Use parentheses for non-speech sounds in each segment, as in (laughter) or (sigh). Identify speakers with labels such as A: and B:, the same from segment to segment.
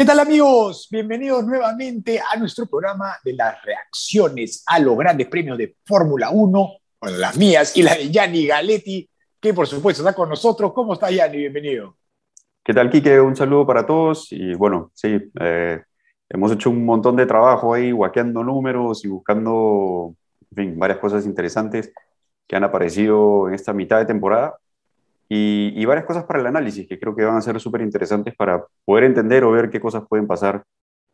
A: ¿Qué tal amigos? Bienvenidos nuevamente a nuestro programa de las reacciones a los grandes premios de Fórmula 1, bueno, las mías y las de Gianni Galetti, que por supuesto está con nosotros. ¿Cómo está Gianni? Bienvenido.
B: ¿Qué tal, Quique? Un saludo para todos y bueno, sí, eh, hemos hecho un montón de trabajo ahí, guaqueando números y buscando, varias cosas interesantes que han aparecido en esta mitad de temporada y, varias cosas para el análisis que creo que van a ser súper interesantes para poder entender o ver qué cosas pueden pasar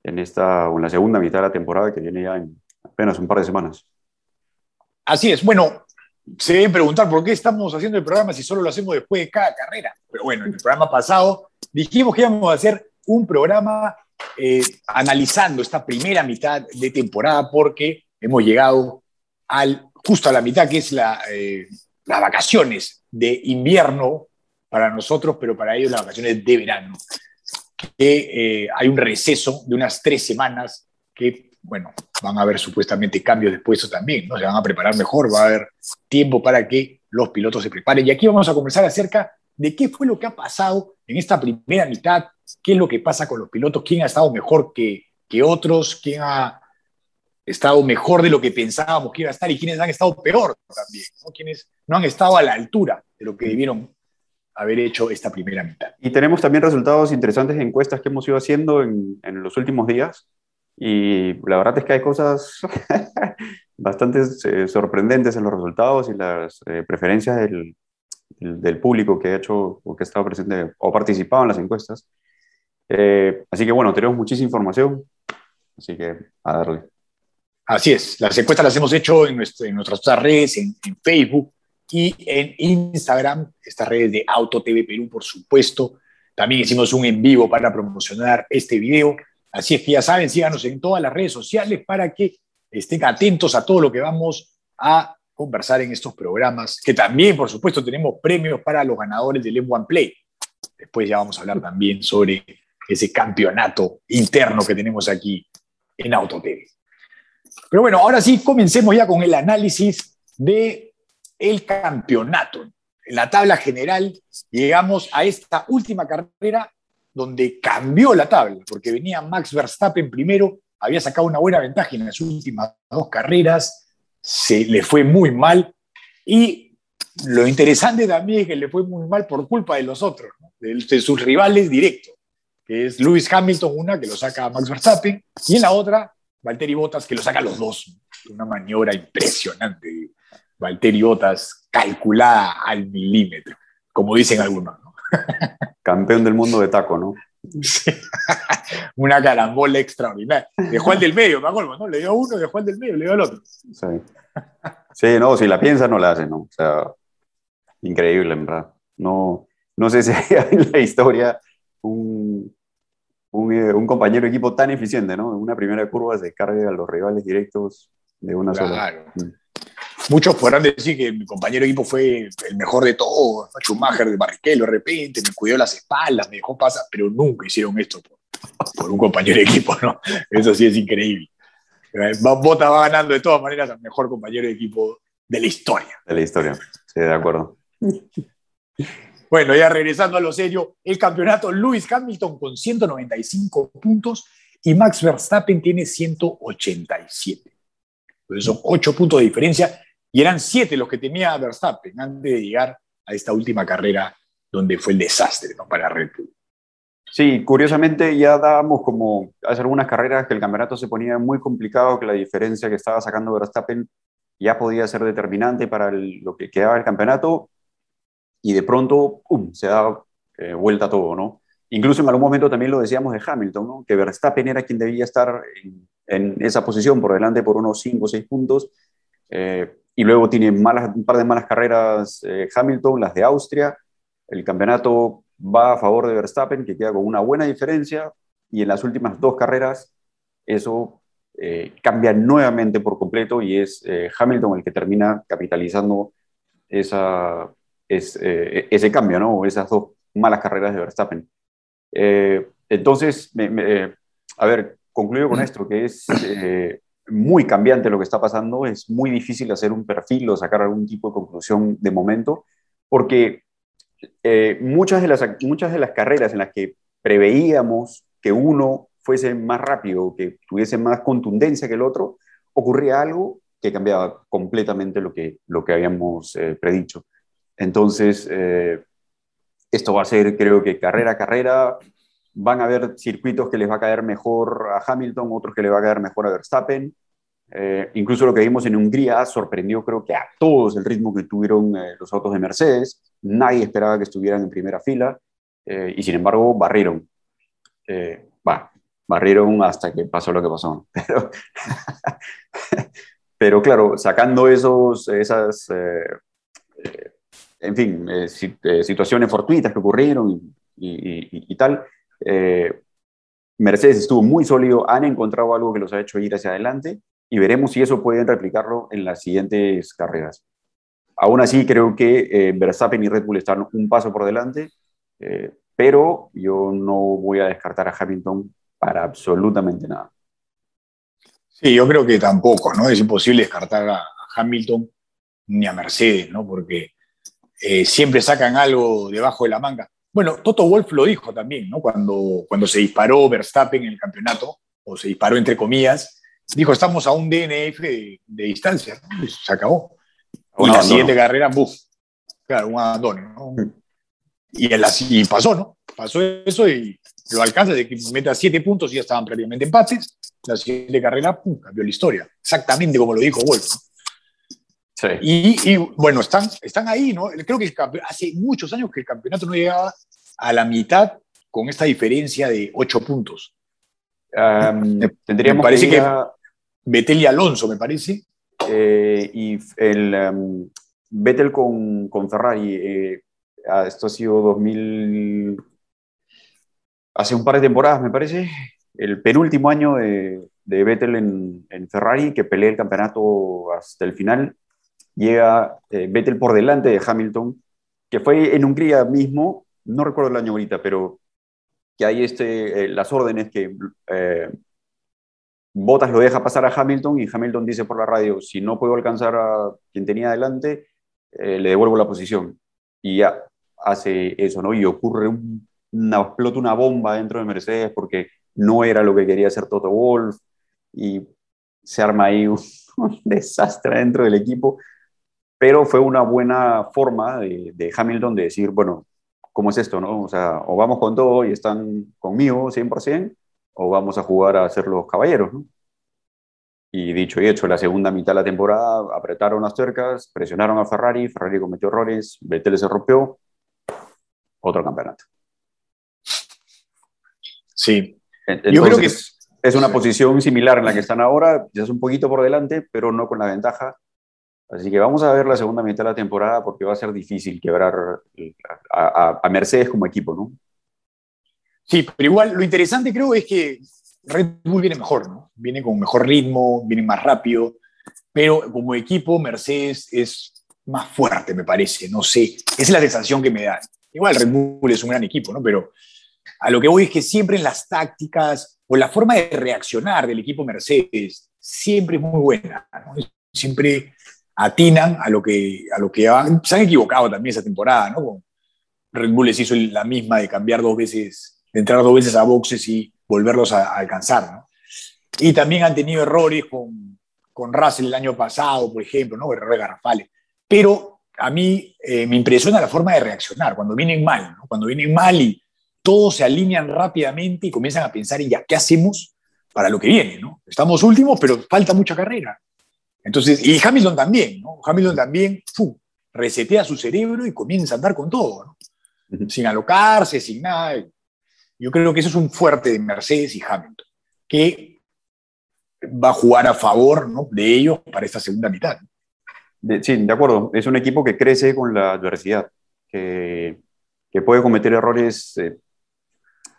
B: en esta o en la segunda mitad de la temporada que viene ya en apenas un par de semanas.
A: Así es. Bueno, se deben preguntar por qué estamos haciendo el programa si solo lo hacemos después de cada carrera. Pero bueno, en el programa pasado dijimos que íbamos a hacer un programa eh, analizando esta primera mitad de temporada porque hemos llegado al, justo a la mitad que es la, eh, las vacaciones de invierno para nosotros, pero para ellos las vacaciones de verano. Que eh, hay un receso de unas tres semanas que, bueno, van a haber supuestamente cambios después eso también, ¿no? Se van a preparar mejor, va a haber tiempo para que los pilotos se preparen. Y aquí vamos a conversar acerca de qué fue lo que ha pasado en esta primera mitad, qué es lo que pasa con los pilotos, quién ha estado mejor que, que otros, quién ha estado mejor de lo que pensábamos que iba a estar y quienes han estado peor también, ¿no? quienes no han estado a la altura de lo que debieron haber hecho esta primera mitad.
B: Y tenemos también resultados interesantes de encuestas que hemos ido haciendo en, en los últimos días y la verdad es que hay cosas (laughs) bastante eh, sorprendentes en los resultados y las eh, preferencias del, del, público que ha hecho o que ha estado presente o participado en las encuestas. Eh, así que bueno, tenemos muchísima información, así que a darle.
A: Así es, las encuestas las hemos hecho en, nuestras otras redes, en, Facebook y en Instagram, estas redes de Auto TV Perú, por supuesto. También hicimos un en vivo para promocionar este video. Así es que ya saben, síganos en todas las redes sociales para que estén atentos a todo lo que vamos a conversar en estos programas, que también, por supuesto, tenemos premios para los ganadores del M1 Play. Después ya vamos a hablar también sobre ese campeonato interno que tenemos aquí en Auto TV. Pero bueno, ahora sí, comencemos ya con el análisis del el campeonato. En la tabla general llegamos a esta última carrera donde cambió la tabla, porque venía Max Verstappen primero, había sacado una buena ventaja en las últimas dos carreras, se le fue muy mal y lo interesante también es que le fue muy mal por culpa de los otros, de, sus rivales directos, que es Lewis Hamilton, una que lo saca Max Verstappen, y en la otra Valtteri Bottas, que lo saca los dos. Una maniobra impresionante. Valtteri Bottas calculada al milímetro, como dicen algunos.
B: Campeón del mundo de taco, ¿no? (laughs)
A: Una carambola extraordinaria. Dejó al del medio, me acuerdo, ¿no? Le dio a uno, dejó al del medio, le dio al otro.
B: Sí. Sí, no, si la piensa no la hace, ¿no? O sea, increíble, en verdad. No, no sé si hay (laughs) en la historia un, eh, un, compañero de equipo tan eficiente, ¿no? En una primera curva se carga a los rivales directos de una sola.
A: Muchos podrán decir que mi compañero de equipo fue el mejor de todos, Schumacher de Barrichello de repente, me cuidó las espaldas, me dejó pasar, pero nunca hicieron esto por, un compañero de equipo, ¿no? Eso sí es increíble. Eh, Bota va ganando de todas maneras al mejor compañero de equipo de la historia.
B: De la historia, sí, de acuerdo.
A: Bueno, ya regresando a lo serio, el campeonato Lewis Hamilton con 195 puntos y Max Verstappen tiene 187. Entonces son 8 puntos de diferencia y eran 7 los que tenía Verstappen antes de llegar a esta última carrera donde fue el desastre para Red Bull.
B: Sí, curiosamente ya dábamos como hace algunas carreras que el campeonato se ponía muy complicado, que la diferencia que estaba sacando Verstappen ya podía ser determinante para lo que quedaba el campeonato y de pronto se da eh, vuelta todo, ¿no? Incluso en algún momento también lo decíamos de Hamilton, ¿no? que Verstappen era quien debía estar en, esa posición por delante por unos 5 o 6 puntos, eh, y luego tiene malas, un par de malas carreras eh, Hamilton, las de Austria, el campeonato va a favor de Verstappen, que queda con una buena diferencia, y en las últimas dos carreras eso cambia nuevamente por completo y es Hamilton el que termina capitalizando esa, es, eh, ese cambio, ¿no? Esas dos malas carreras de Verstappen. Eh, entonces, a ver, concluyo con esto, que es eh, muy cambiante lo que está pasando, es muy difícil hacer un perfil o sacar algún tipo de conclusión de momento, porque muchas, de las, muchas de las carreras en las que preveíamos que uno fuese más rápido, que tuviese más contundencia que el otro, ocurría algo que cambiaba completamente lo que, lo que habíamos eh, predicho. Entonces, eh, esto va a ser, creo que carrera a carrera, van a haber circuitos que les va a caer mejor a Hamilton, otros que le va a caer mejor a Verstappen. Eh, incluso lo que vimos en Hungría sorprendió creo que a todos el ritmo que tuvieron eh, los autos de Mercedes. Nadie esperaba que estuvieran en primera fila eh, y sin embargo barrieron. Va, barrieron hasta que pasó lo que pasó. (laughs) Pero, pero claro, sacando esos, esas, en fin, situaciones fortuitas que ocurrieron y, y tal, Mercedes estuvo muy sólido, han encontrado algo que los ha hecho ir hacia adelante y veremos si eso pueden replicarlo en las siguientes carreras. Aún así, creo que eh, Verstappen y Red Bull están un paso por delante, eh, pero yo no voy a descartar a Hamilton para absolutamente nada.
A: Sí, yo creo que tampoco, ¿no? Es imposible descartar a Hamilton ni a Mercedes, ¿no? Porque eh, siempre sacan algo debajo de la manga. Bueno, Toto Wolf lo dijo también, ¿no? Cuando, cuando se disparó Verstappen en el campeonato, o se disparó entre comillas, dijo, estamos a un DNF de, distancia, se acabó. Y la siguiente carrera, buf, claro, un abandono. ¿no? Mm. Y, el, y pasó, ¿no? Pasó eso y lo alcanza de que meta siete puntos y ya estaban prácticamente empates. La siguiente carrera, pum, cambió la historia. Exactamente como lo dijo Wolf. Sí. Y, y, bueno, están, están ahí, ¿no? Creo que hace muchos años que el campeonato no llegaba a la mitad con esta diferencia de ocho puntos. tendríamos me parece que, Vettel y Alonso, me parece.
B: Eh, y el um, con, con Ferrari, eh, esto ha sido 2000, hace un par de temporadas, me parece, el penúltimo año de, de Vettel en, en, Ferrari, que pelea el campeonato hasta el final. Llega eh, Vettel por delante de Hamilton, que fue en Hungría mismo, no recuerdo el año ahorita, pero que hay este, las órdenes que Bottas lo deja pasar a Hamilton y Hamilton dice por la radio, si no puedo alcanzar a quien tenía adelante, eh, le devuelvo la posición. Y ya hace eso, ¿no? Y ocurre una, explota una bomba dentro de Mercedes porque no era lo que quería hacer Toto Wolf y se arma ahí (laughs) un, desastre dentro del equipo. Pero fue una buena forma de, de Hamilton de decir, bueno, ¿cómo es esto, no? O sea, o vamos con todo y están conmigo 100%, o vamos a jugar a ser los caballeros, ¿no? Y dicho y hecho, la segunda mitad de la temporada apretaron las tuercas, presionaron a Ferrari, Ferrari cometió errores, Vettel se rompió, otro campeonato.
A: Sí.
B: Yo creo que es, una posición similar en la que están ahora, ya es un poquito por delante, pero no con la ventaja. Así que vamos a ver la segunda mitad de la temporada porque va a ser difícil quebrar a, a Mercedes como equipo, ¿no?
A: Sí, pero igual lo interesante creo es que Red Bull viene mejor, ¿no? Viene con mejor ritmo, viene más rápido, pero como equipo Mercedes es más fuerte, me parece, no sé, esa es la sensación que me da. Igual Red Bull es un gran equipo, ¿no? Pero a lo que voy es que siempre en las tácticas o la forma de reaccionar del equipo Mercedes siempre es muy buena, ¿no? Siempre atinan a lo que, a lo que se han equivocado también esa temporada, ¿no? Red Bull les hizo la misma de cambiar dos veces entrar dos veces a boxes y volverlos a, alcanzar. ¿no? Y también han tenido errores con, con Russell el año pasado, por ejemplo, ¿no? errores garrafales. Pero a mí eh, me impresiona la forma de reaccionar, cuando vienen mal, ¿no? cuando vienen mal y todos se alinean rápidamente y comienzan a pensar en ya, ¿qué hacemos para lo que viene? ¿no? Estamos últimos, pero falta mucha carrera. Entonces, y Hamilton también, ¿no? Hamilton también resetea su cerebro y comienza a andar con todo, ¿no? sin alocarse, sin nada. Yo creo que eso es un fuerte de Mercedes y Hamilton, que va a jugar a favor de ellos para esta segunda mitad.
B: sí, de acuerdo. Es un equipo que crece con la adversidad, que, que puede cometer errores eh,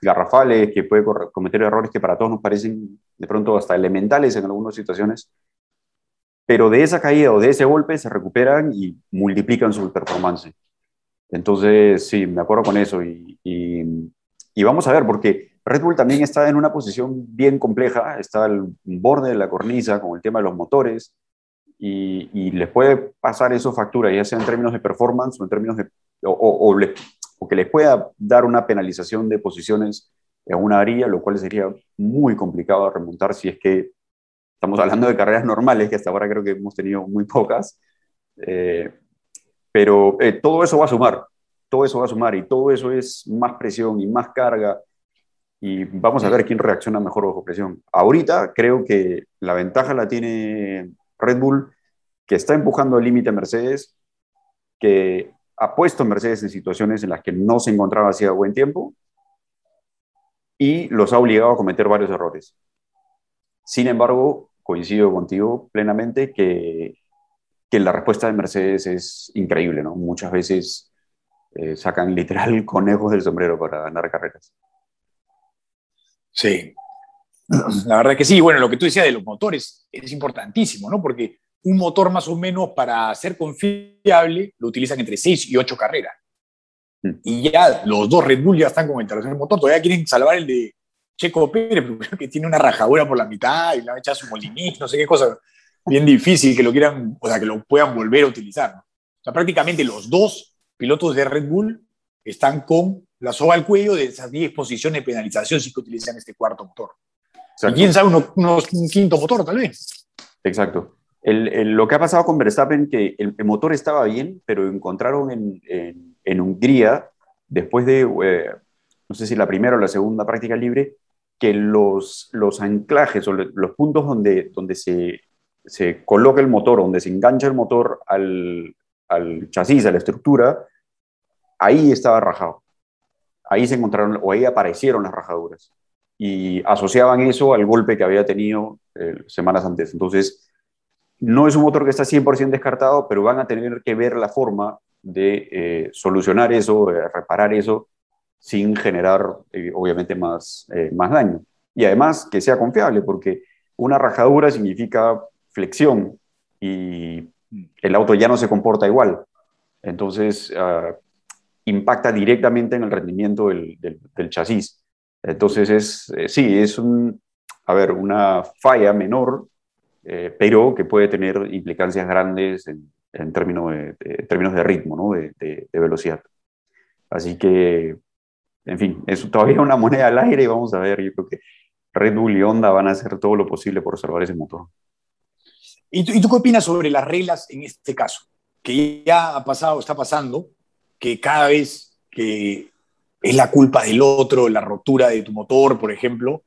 B: garrafales, que puede cometer errores que para todos nos parecen de pronto hasta elementales en algunas situaciones, pero de esa caída o de ese golpe se recuperan y multiplican su performance. Entonces, sí, me acuerdo con eso y y vamos a ver, porque Red Bull también está en una posición bien compleja, está al borde de la cornisa con el tema de los motores, y, y les puede pasar eso factura, ya sea en términos de performance o en términos de, o, o, que les pueda dar una penalización de posiciones en una varilla, lo cual sería muy complicado remontar si es que estamos hablando de carreras normales, que hasta ahora creo que hemos tenido muy pocas. Eh, pero eh, todo eso va a sumar, todo eso va a sumar y todo eso es más presión y más carga y vamos a ver quién reacciona mejor bajo presión. Ahorita creo que la ventaja la tiene Red Bull, que está empujando al límite a Mercedes, que ha puesto a Mercedes en situaciones en las que no se encontraba hacía buen tiempo y los ha obligado a cometer varios errores. Sin embargo, coincido contigo plenamente que, que la respuesta de Mercedes es increíble, ¿no? Muchas veces eh, sacan literal (laughs) conejos del sombrero para ganar carreras.
A: Sí, la verdad que sí. Bueno, lo que tú decías de los motores es importantísimo, ¿no? Porque un motor más o menos para ser confiable lo utilizan entre 6 y 8 carreras. Mm. Y ya los dos Red Bull ya están con el tercer motor. Todavía quieren salvar el de Checo Pérez, que tiene una rajadura por la mitad y le han echado su molinís, no sé qué cosa. Bien difícil que lo quieran, o sea, que lo puedan volver a utilizar. O sea, prácticamente los dos pilotos de Red Bull están con la soga al cuello de esas 10 posiciones de penalización si que utilizan este cuarto motor. O quién sabe, un quinto motor tal vez.
B: Exacto. lo que ha pasado con Verstappen, que el, motor estaba bien, pero encontraron en, Hungría, después de, eh, no sé si la primera o la segunda práctica libre, que los, los anclajes o los puntos donde, donde se, se coloca el motor, donde se engancha el motor al, al chasis, a la estructura, ahí estaba rajado ahí se encontraron o ahí aparecieron las rajaduras y asociaban eso al golpe que había tenido eh, semanas antes. Entonces, no es un motor que está 100% descartado, pero van a tener que ver la forma de eh, solucionar eso, de reparar eso, sin generar, eh, obviamente, más, más daño. Y además que sea confiable, porque una rajadura significa flexión y el auto ya no se comporta igual. Entonces, ah, impacta directamente en el rendimiento del, del, chasis. Entonces, es, eh, sí, es un, a ver, una falla menor, eh, pero que puede tener implicancias grandes en, en términos, de, términos de ritmo, ¿no? de, de, velocidad. Así que, en fin, es todavía una moneda al aire y vamos a ver, yo creo que Red Bull y Honda van a hacer todo lo posible por salvar ese motor.
A: ¿Y tú, ¿Y tú qué opinas sobre las reglas en este caso? Que ya ha pasado, está pasando, que cada vez que es la culpa del otro, la rotura de tu motor, por ejemplo,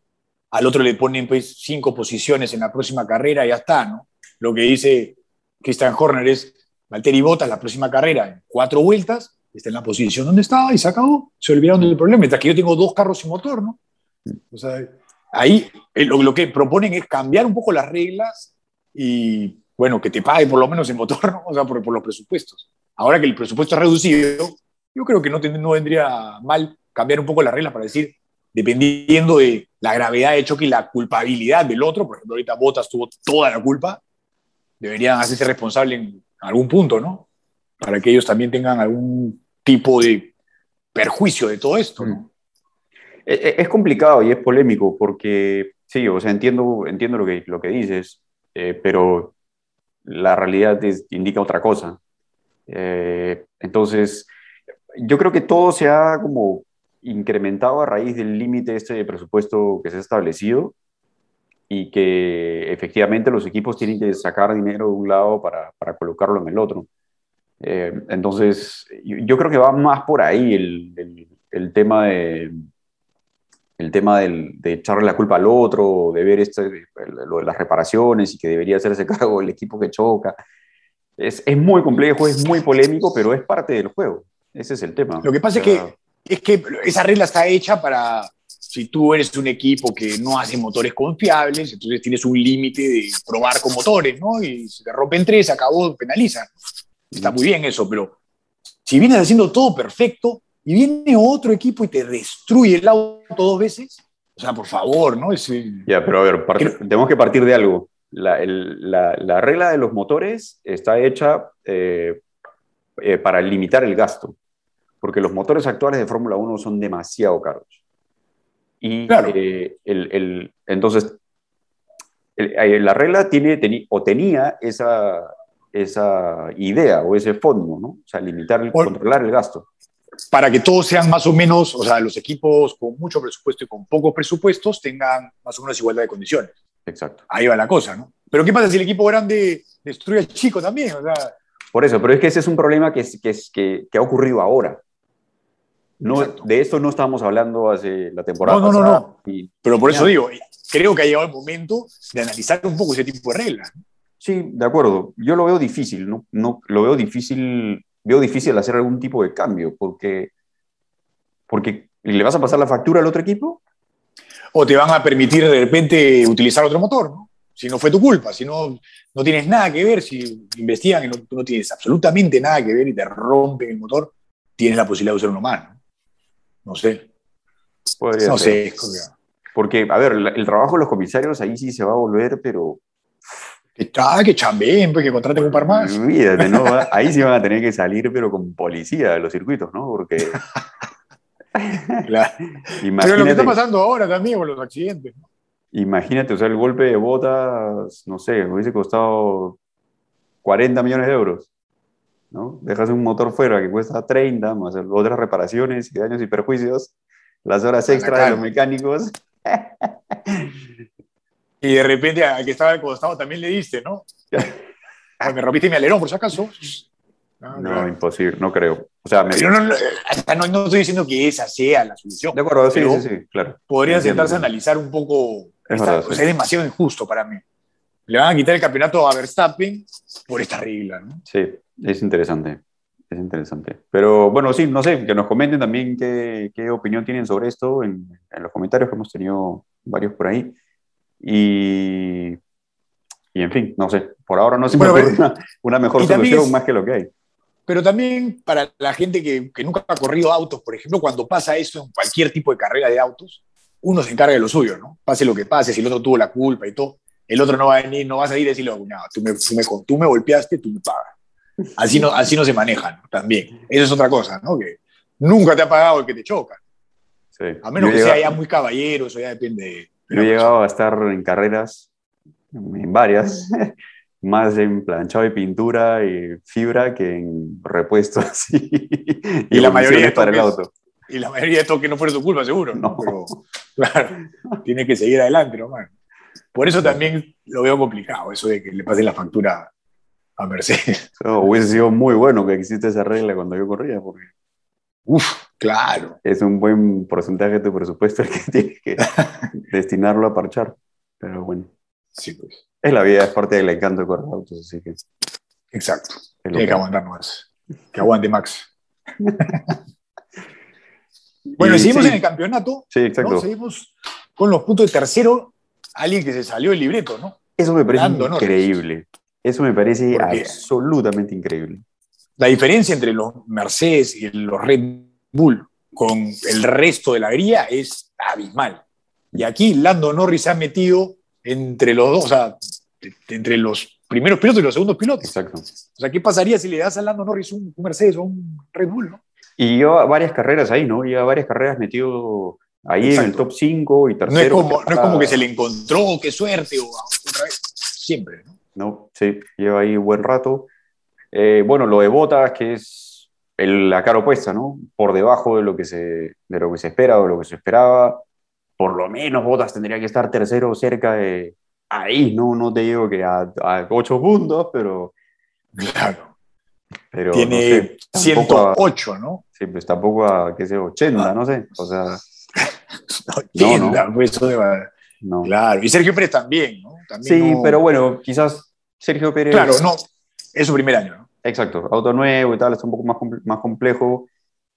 A: al otro le ponen pues cinco posiciones en la próxima carrera y ya está, ¿no? Lo que dice Christian Horner es, Valtteri Bottas la próxima carrera en cuatro vueltas, está en la posición donde estaba y se acabó, se olvidaron del problema, mientras que yo tengo dos carros sin motor, ¿no? O sea, ahí eh, lo, lo, que proponen es cambiar un poco las reglas y, bueno, que te pague por lo menos el motor, ¿no? O sea, por, por los presupuestos. Ahora que el presupuesto es reducido, yo creo que no, no vendría mal cambiar un poco las reglas para decir, dependiendo de la gravedad de choque y la culpabilidad del otro, por ejemplo, ahorita Botas tuvo toda la culpa, deberían hacerse responsable en algún punto, ¿no? Para que ellos también tengan algún tipo de perjuicio de todo esto, ¿no? Mm.
B: E, e, es complicado y es polémico porque, sí, o sea, entiendo, entiendo lo, que, lo que dices, eh, pero la realidad indica otra cosa. Eh, entonces, yo creo que todo se ha como incrementado a raíz del límite este de presupuesto que se ha establecido y que efectivamente los equipos tienen que sacar dinero de un lado para, para colocarlo en el otro. Eh, entonces, yo, creo que va más por ahí el, el, tema de el tema del, de echarle la culpa al otro, de ver este, lo de las reparaciones y que debería hacerse (laughs) cargo el equipo que choca. Es, es, muy complejo, es muy polémico, pero es parte del juego. Ese es el tema.
A: Lo que pasa es, que, es que esa regla está hecha para, si tú eres un equipo que no hace motores confiables, entonces tienes un límite de probar con motores, ¿no? Y si te rompen tres, acabó, penalizan. Está muy bien eso, pero si vienes haciendo todo perfecto y viene otro equipo y te destruye el auto dos veces, o sea, por favor, ¿no?
B: Ya, pero a ver, tenemos que partir de algo la, regla de los motores está hecha eh, eh, para limitar el gasto, porque los motores actuales de Fórmula 1 son demasiado caros. Y eh, el, entonces, la regla tiene o tenía esa, esa idea o ese fondo, ¿no? O sea, limitar, controlar el gasto.
A: para que todos sean más o menos, o sea, los equipos con mucho presupuesto y con pocos presupuestos tengan más o menos igualdad de condiciones.
B: Exacto.
A: Ahí va la cosa, ¿no? Pero ¿qué pasa si el equipo grande destruye al chico también? O sea,
B: Por eso, pero es que ese es un problema que, que, que, que ha ocurrido ahora. No,
A: Exacto.
B: de esto no estábamos hablando hace la temporada
A: No, no, no,
B: pasada.
A: no.
B: y-
A: pero por eso digo, creo que ha llegado el momento de analizar un poco ese tipo de reglas.
B: Sí, de acuerdo. Yo lo veo difícil, ¿no? no lo veo difícil, veo difícil hacer algún tipo de cambio, porque, porque le vas a pasar la factura al otro equipo.
A: O te van a permitir de repente utilizar otro motor, ¿no? Si no fue tu culpa, si no, no tienes nada que ver, si investigan y no, tú no tienes absolutamente nada que ver y te rompen el motor, tienes la posibilidad de usar uno más. ¿no? No sé.
B: Podría
A: No
B: ser.
A: sé.
B: Porque, a ver, el trabajo de los comisarios ahí sí se va a volver, pero
A: Que, ah, que chambeen, pues, que contraten un par más.
B: Va- Ahí sí van a tener que salir, pero con policía de los circuitos, ¿no? Porque (laughs)
A: Claro. (laughs) Pero lo que está pasando ahora también con los accidentes. ¿no?
B: imagínate, o sea, el golpe de botas, no sé, hubiese costado 40 millones de euros, ¿no? Dejas un motor fuera que cuesta 30, más otras reparaciones y daños y perjuicios, las horas
A: la
B: extras de los mecánicos. (laughs)
A: Y de repente al que estaba al costado también le diste, ¿no? Ay, (laughs) me rompiste mi alerón, por si acaso. No,
B: No,
A: claro.
B: imposible, no creo. O sea, me-
A: no, no, hasta no, no estoy diciendo que esa sea la solución.
B: de acuerdo, sí, sí, sí, claro.
A: Podrían sentarse a analizar un poco.
B: Es
A: esta-
B: verdad,
A: o
B: sí.
A: es demasiado injusto para mí. Le van a quitar el campeonato a Verstappen por esta regla, ¿no?
B: Sí, es interesante. Es interesante. Pero bueno, sí, no sé, que nos comenten también qué, qué opinión tienen sobre esto en, en los comentarios, que hemos tenido varios por ahí. Y, y en fin, no sé, por ahora no se me ocurre una, una mejor solución
A: es-
B: más que lo que hay.
A: Pero también para la gente que, que nunca ha corrido autos, por ejemplo, cuando pasa esto en cualquier tipo de carrera de autos, uno se encarga de lo suyo, ¿no? Pase lo que pase, si el otro tuvo la culpa y todo, el otro no va a venir, no vas a ir y decirle, no, tú me, tú me, tú me golpeaste, tú me pagas. Así no, así no se maneja, ¿no? También. Eso es otra cosa, ¿no? Que nunca te ha pagado el que te choca.
B: Sí.
A: A menos que sea ya muy caballero, eso ya depende de, de
B: Yo he llegado a estar en carreras, en varias, (laughs) más en planchado y pintura y fibra que en repuestos (laughs) y,
A: Y la mayoría de
B: para el auto.
A: Y la mayoría de esto que no fuera tu culpa, seguro.
B: No.
A: Pero, claro, tienes que seguir adelante, nomás. Por eso también lo veo complicado, eso de que le pasen la factura a Mercedes.
B: Eso hubiese sido muy bueno que existe esa regla cuando yo corría, porque
A: Uf, claro.
B: es un buen porcentaje de tu presupuesto el que (laughs) tienes que (laughs) destinarlo a parchar. Pero bueno,
A: Sí, pues.
B: es la vida, es parte del encanto de correr autos, así que
A: Exacto. Tiene
B: que
A: que aguantar más. Que aguante Max. (laughs) Bueno,
B: Y
A: seguimos
B: sí,
A: en el campeonato.
B: Sí,
A: ¿no?
B: exacto.
A: Seguimos con los puntos de tercero. Alguien que se salió del libreto, ¿no?
B: Eso me parece increíble. Eso me parece absolutamente increíble.
A: La diferencia entre los Mercedes y los Red Bull con el resto de la grilla es abismal. Y aquí Lando Norris se ha metido entre los dos, o sea, entre los primeros pilotos y los segundos pilotos.
B: Exacto.
A: O sea, ¿qué pasaría si le das a Lando Norris un, un Mercedes o un Red Bull? ¿no?
B: Y lleva varias carreras ahí, ¿no? Lleva varias carreras metido ahí en el
A: Exacto.
B: top 5 y
A: No
B: tercero.
A: es, como, no es como que se le encontró, qué suerte, o otra vez. Siempre, ¿no?
B: No, sí, lleva ahí buen rato. Eh, bueno, lo de Botas, que es el- la cara opuesta, ¿no? Por debajo de lo, que se, de lo que se espera o lo que se esperaba. Por lo menos Botas tendría que estar tercero cerca de ahí, ¿no? No te digo que a, a 8 puntos, pero,
A: Claro.
B: pero
A: Tiene
B: no sé, tampoco a-
A: 108, ¿no?
B: sí, pues tampoco a, qué sé, 80, no sé. O sea,
A: 80, pues eso de-
B: no.
A: Claro. Y Sergio Pérez también, ¿no? También
B: Sí,
A: no-
B: pero bueno, quizás Sergio Pérez.
A: Claro, no. Es su primer año, ¿no?
B: Exacto, auto nuevo y tal, está un poco más, comple- más complejo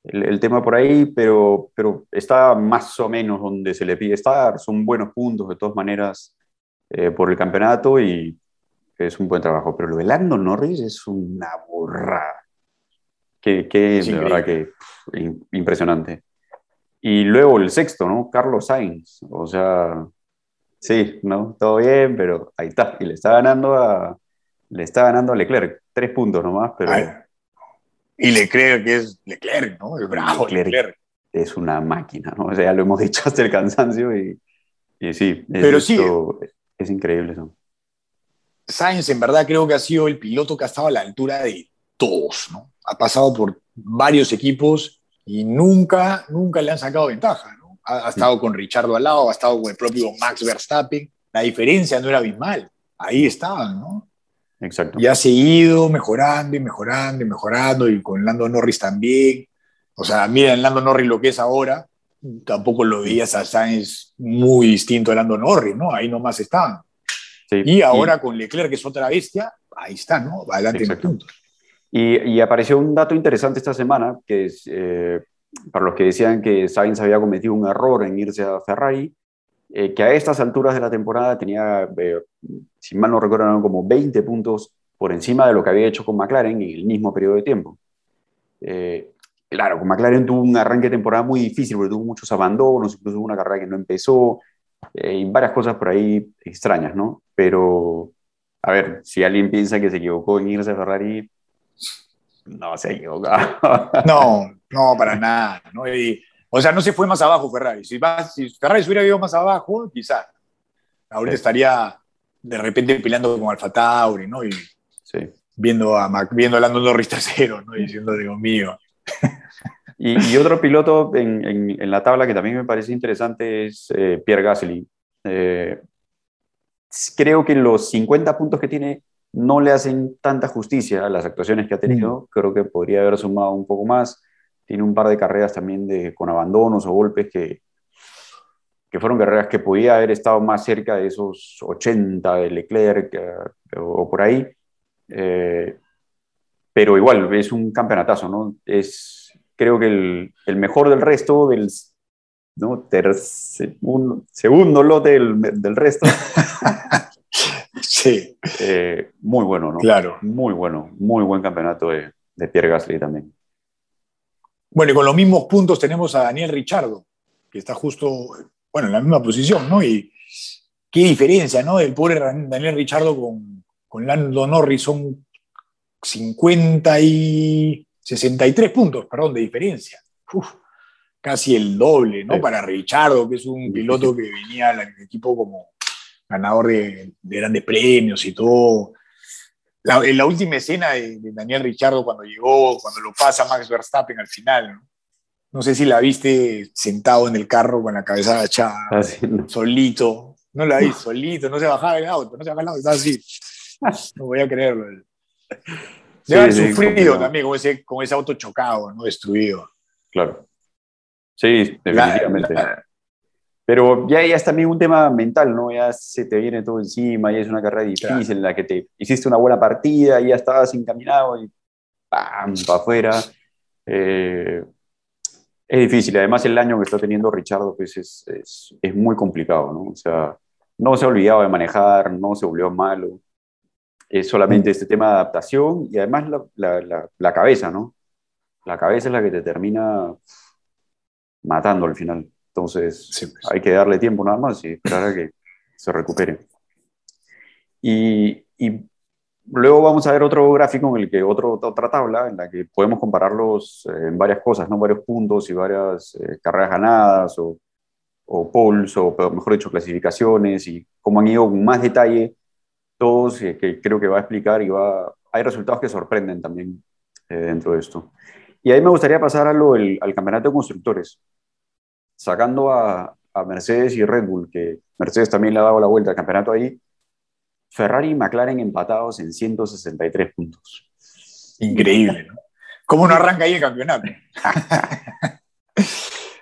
B: el, el tema por ahí, pero, pero está más o menos donde se le pide estar, son buenos puntos de todas maneras eh, por el campeonato y es un buen trabajo, pero lo de Lando Norris es una burrada, que, que
A: Es
B: de verdad que pff, im- impresionante. Y luego el sexto, ¿no? Carlos Sainz, o sea, sí, ¿no? Todo bien, pero ahí está, y le está ganando a, le está ganando a Leclerc, tres puntos nomás, pero
A: Ay, Y Leclerc, que es Leclerc, ¿no? El bravo
B: Leclerc.
A: Leclerc.
B: es una máquina, ¿no? O sea, ya lo hemos (laughs) dicho hasta el cansancio y, y sí, es,
A: Pero sí.
B: es increíble eso.
A: Sainz, en verdad, creo que ha sido el piloto que ha estado a la altura de todos, ¿no? Ha pasado por varios equipos y nunca, nunca le han sacado ventaja, ¿no? Ha, estado con Richardo al lado, ha estado con el propio Max Verstappen, la diferencia no era abismal, ahí estaban, ¿no?
B: Exacto.
A: Y ha seguido mejorando y mejorando y mejorando, y con Lando Norris también. O sea, mira, Lando Norris lo que es ahora, tampoco lo veías a Sainz muy distinto a Lando Norris, ¿no? Ahí nomás estaban. y ahora con Leclerc, que es otra bestia, ahí está, ¿no? Adelante en puntos.
B: Y, apareció un dato interesante esta semana, que es, eh, para los que decían que Sainz había cometido un error en irse a Ferrari, eh, que a estas alturas de la temporada tenía, eh, si mal no recuerdo, como 20 puntos por encima de lo que había hecho con McLaren en el mismo periodo de tiempo. claro, con McLaren tuvo un arranque de temporada muy difícil, porque tuvo muchos abandonos, incluso una carrera que no empezó, y varias cosas por ahí extrañas, ¿no? Pero, a ver, si alguien piensa que se equivocó en irse a Ferrari, no se equivocado.
A: No, no, para nada. ¿no? O sea, no se fue más abajo Ferrari. Si, si Ferrari se hubiera ido más abajo, quizás. Ahorita estaría de repente peleando con Alfa Tauri, ¿no? Y viendo a Mac, viendo a Lando Norris (laughs) tercero, ¿no? Y diciendo, Dios mío.
B: Y, otro piloto en, en, la tabla que también me parece interesante es eh, Pierre Gasly. Eh, creo que los 50 puntos que tiene no le hacen tanta justicia a las actuaciones que ha tenido. Mm. Creo que podría haber sumado un poco más. Tiene un par de carreras también de, con abandonos o golpes que, que fueron carreras que podía haber estado más cerca de esos 80 de Leclerc eh, o, por ahí. Eh, pero igual, es un campeonatazo, ¿no? Es, creo que el, el mejor del resto, del ¿no? segundo lote del, del resto. (laughs)
A: Sí.
B: Eh, muy bueno, ¿no?
A: Claro.
B: Muy bueno, muy buen campeonato de, de Pierre Gasly también.
A: Bueno, y con los mismos puntos tenemos a Daniel Richardo, que está justo, bueno, en la misma posición, ¿no? Y qué diferencia, ¿no? El pobre Daniel Richardo con, con Lando Norris son 50 y 63 puntos, perdón, de diferencia. casi el doble, ¿no? Para Richardo, que es un piloto que venía al equipo como ganador de, grandes premios y todo. La, en la última escena de, Daniel Richardo cuando llegó, cuando lo pasa Max Verstappen al final, ¿no? sé si la viste sentado en el carro con la cabeza agachada, ah, solito. No la vi, solito, no se bajaba del auto, no se bajaba del auto, estaba así. (laughs) No voy a creerlo. Debe haber sufrido también con ese, con ese auto chocado, ¿no? Destruido.
B: Claro. Sí, definitivamente. Pero ya, ya es también un tema mental, ¿no? Ya se te viene todo encima, ya es una carrera difícil en la que te hiciste una buena partida y ya estabas encaminado y ¡pam! para afuera. Eh, es difícil. Además, el año que está teniendo Richardo pues es, es, es, muy complicado, ¿no? O sea, no se ha olvidado de manejar, no se volvió malo. Es solamente este tema de adaptación y además la, la, la cabeza, ¿no? La cabeza es la que te termina matando al final. Entonces, pues. hay que darle tiempo nada más y esperar a que se recupere. Y, y, luego vamos a ver otro gráfico en el que otro, otra tabla en la que podemos compararlos eh, en varias cosas, ¿no? varios puntos y varias eh, carreras ganadas o, o polls o mejor dicho clasificaciones y cómo han ido con más detalle todos eh, que creo que va a explicar y va hay resultados que sorprenden también dentro de esto. Y ahí me gustaría pasar a lo, al campeonato de constructores sacando a, Mercedes y Red Bull, que Mercedes también le ha dado la vuelta al campeonato ahí, Ferrari y McLaren empatados en 163 puntos.
A: Increíble, ¿no? ¿Cómo no arranca ahí el campeonato? (laughs)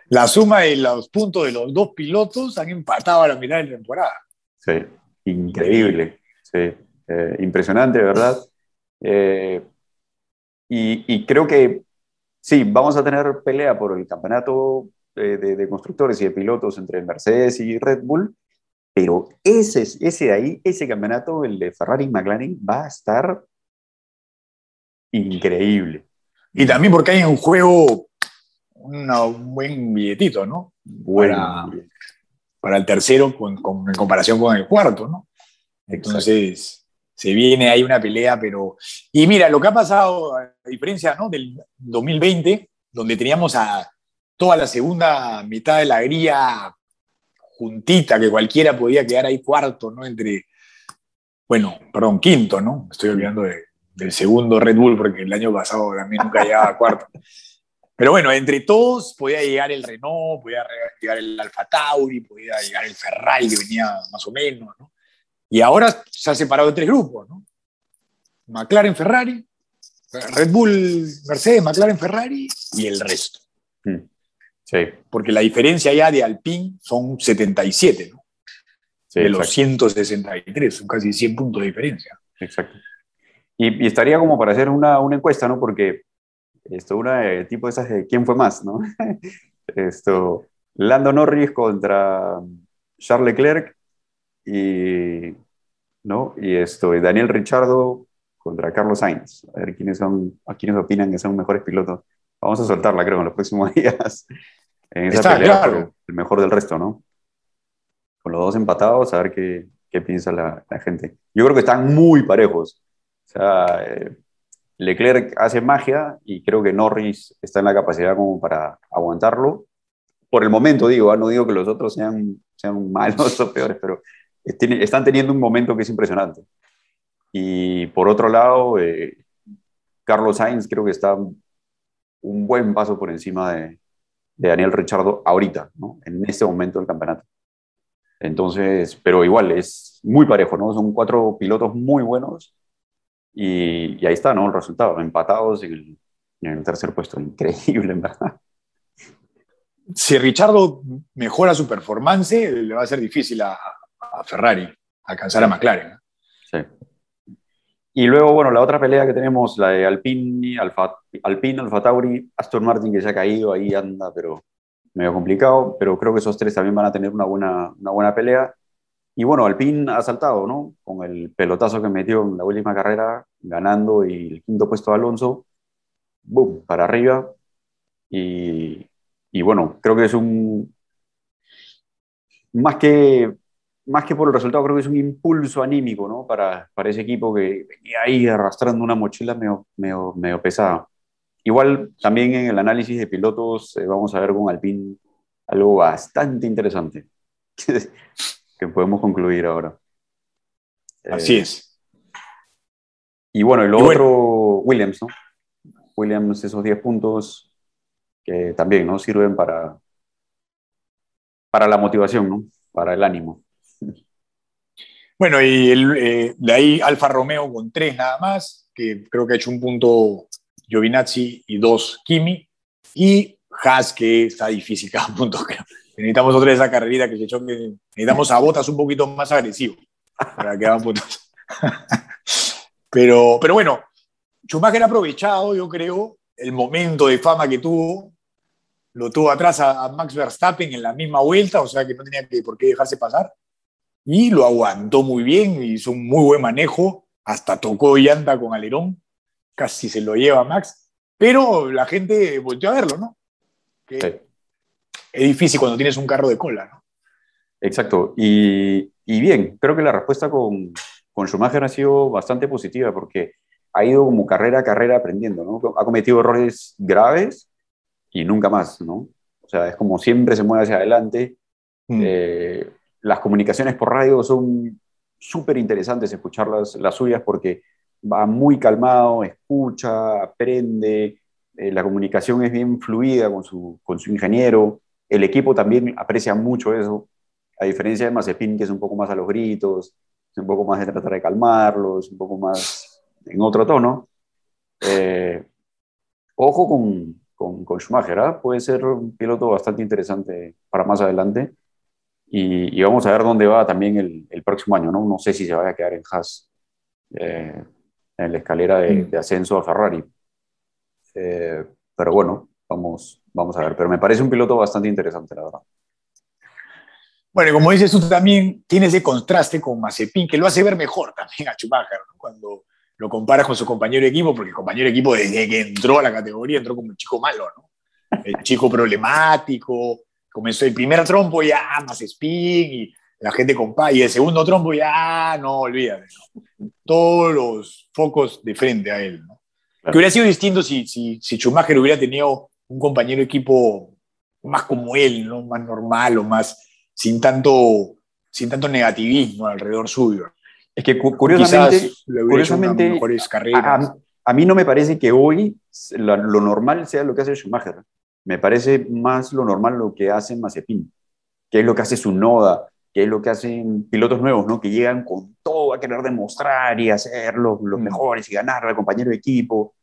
A: la suma de los puntos de los dos pilotos han empatado a la mitad de la temporada.
B: Sí, increíble. Sí, eh, impresionante, ¿verdad? Eh, y, y, creo que sí, vamos a tener pelea por el campeonato de, constructores y de pilotos entre Mercedes y Red Bull, pero ese, ese de ahí, ese campeonato, el de Ferrari y McLaren, va a estar increíble.
A: Y también porque hay en juego un buen billetito, ¿no? Para, para el tercero con, en comparación con el cuarto, ¿no? Entonces, se viene ahí una pelea, pero... Y mira, lo que ha pasado, a diferencia ¿no? del 2020, donde teníamos a toda la segunda mitad de la grilla juntita, que cualquiera podía quedar ahí cuarto, ¿no? Entre, bueno, perdón, quinto, ¿no? Estoy olvidando del segundo Red Bull, porque el año pasado también nunca (laughs) llegaba cuarto. Pero bueno, entre todos podía llegar el Renault, podía llegar el Alfa Tauri, podía llegar el Ferrari, que venía más o menos, ¿no? Y ahora se ha separado en tres grupos, ¿no? McLaren, Ferrari, Red Bull, Mercedes, McLaren, Ferrari y el resto. Mm. Sí. Porque la diferencia ya de Alpine son 77, ¿no? de los 163, son casi 100 puntos de diferencia.
B: Exacto. Y, estaría como para hacer una, una encuesta, ¿no? Porque esto, una eh, tipo de esas de quién fue más, ¿no? (laughs) esto, Lando Norris contra Charles Leclerc y, ¿no? y esto, Daniel Richardo contra Carlos Sainz. A ver quiénes son, a quiénes opinan que son mejores pilotos. Vamos a soltarla, creo, en los próximos (laughs) días. En esa
A: Está, pelea, claro.
B: el mejor del resto, ¿no? Con los dos empatados, a ver qué, qué piensa la, la, gente. Yo creo que están muy parejos. O sea, eh, Leclerc hace magia y creo que Norris está en la capacidad como para aguantarlo. Por el momento, digo, ¿ah? no digo que los otros sean, sean malos (laughs) o peores, pero están teniendo un momento que es impresionante. Y por otro lado, eh, Carlos Sainz creo que está un buen paso por encima de, Daniel Richardo ahorita, ¿no? en este momento del campeonato. Entonces, pero igual es muy parejo, ¿no? Son cuatro pilotos muy buenos y, ahí está, ¿no? El resultado, empatados en el, tercer puesto. Increíble, en verdad.
A: Si Richardo mejora su performance, le va a ser difícil a, a Ferrari alcanzar a McLaren. Sí.
B: Y luego, bueno, la otra pelea que tenemos, la de Alpine, Alfa, Alpine, Alfa Tauri, Aston Martin que se ha caído, ahí anda, pero medio complicado, pero creo que esos tres también van a tener una buena, una buena pelea. Y bueno, Alpine ha saltado, ¿no? Con el pelotazo que metió en la última carrera, ganando y el quinto puesto de Alonso, boom, para arriba. Y, y bueno, creo que es un, más que más que por el resultado, creo que es un impulso anímico ¿no? para, para ese equipo que venía ahí arrastrando una mochila medio, medio, medio pesada. Igual también en el análisis de pilotos eh, vamos a ver con Alpine algo bastante interesante (laughs) que, podemos concluir ahora.
A: Así eh, es.
B: Y bueno, el otro, Williams, ¿no? Williams, esos 10 puntos que también ¿no? sirven para, para la motivación, ¿no? para el ánimo.
A: Bueno, y eh, de ahí Alfa Romeo con tres nada más, que creo que ha hecho un punto Giovinazzi y dos Kimi, y Haas, que está difícil cada (laughs) punto, Necesitamos otra de esa carrerita que se choque. Necesitamos a botas un poquito más agresivo para que hagan puntos. (laughs) pero, pero bueno, Schumacher ha aprovechado, yo creo, el momento de fama que tuvo. Lo tuvo atrás a, a Max Verstappen en la misma vuelta, o sea que no tenía que, por qué dejarse pasar y lo aguantó muy bien, hizo un muy buen manejo, hasta tocó llanta con alerón, casi se lo lleva Max, pero la gente volvió a verlo, ¿no? Es difícil cuando tienes un carro de cola, ¿no?
B: Exacto, y, y bien, creo que la respuesta con, con Schumacher ha sido bastante positiva porque ha ido como carrera a carrera aprendiendo, ¿no? Ha cometido errores graves y nunca más, ¿no? O sea, es como siempre se mueve hacia adelante. Mm. Eh, las comunicaciones por radio son súper interesantes escucharlas las suyas porque va muy calmado, escucha, aprende, eh, la comunicación es bien fluida con su, con su ingeniero, el equipo también aprecia mucho eso, a diferencia de Mazepin, que es un poco más a los gritos, es un poco más de tratar de calmarlos, un poco más en otro tono. Eh, ojo con, con, con Schumacher, ¿eh? puede ser un piloto bastante interesante para más adelante. Y, vamos a ver dónde va también el, el, próximo año, ¿no? No sé si se va a quedar en Haas, eh, en la escalera de, de, ascenso a Ferrari. Eh, pero bueno, vamos, vamos a ver. Pero me parece un piloto bastante interesante, la verdad.
A: Bueno, como dices tú también, tiene ese contraste con Mazepin, que lo hace ver mejor también a Schumacher, ¿no? cuando lo comparas con su compañero de equipo, porque el compañero de equipo desde que entró a la categoría entró como el chico malo, ¿no? El chico problemático, comenzó el primer trompo ya más spin y la gente compa y el segundo trompo ya no olvídate todos los focos de frente a él ¿no? que hubiera sido distinto si, si, si, Schumacher hubiera tenido un compañero de equipo más como él ¿no? más normal o más sin tanto sin tanto negativismo alrededor suyo
B: es que curiosamente, curiosamente mejores carreras. a mí no me parece que hoy lo, normal sea lo que hace Schumacher. Me parece más lo normal lo que hace Mazepin, que es lo que hace su Noda, que es lo que hacen pilotos nuevos, ¿no? Que llegan con todo a querer demostrar y hacer los, los mm. mejores y ganar al compañero de equipo.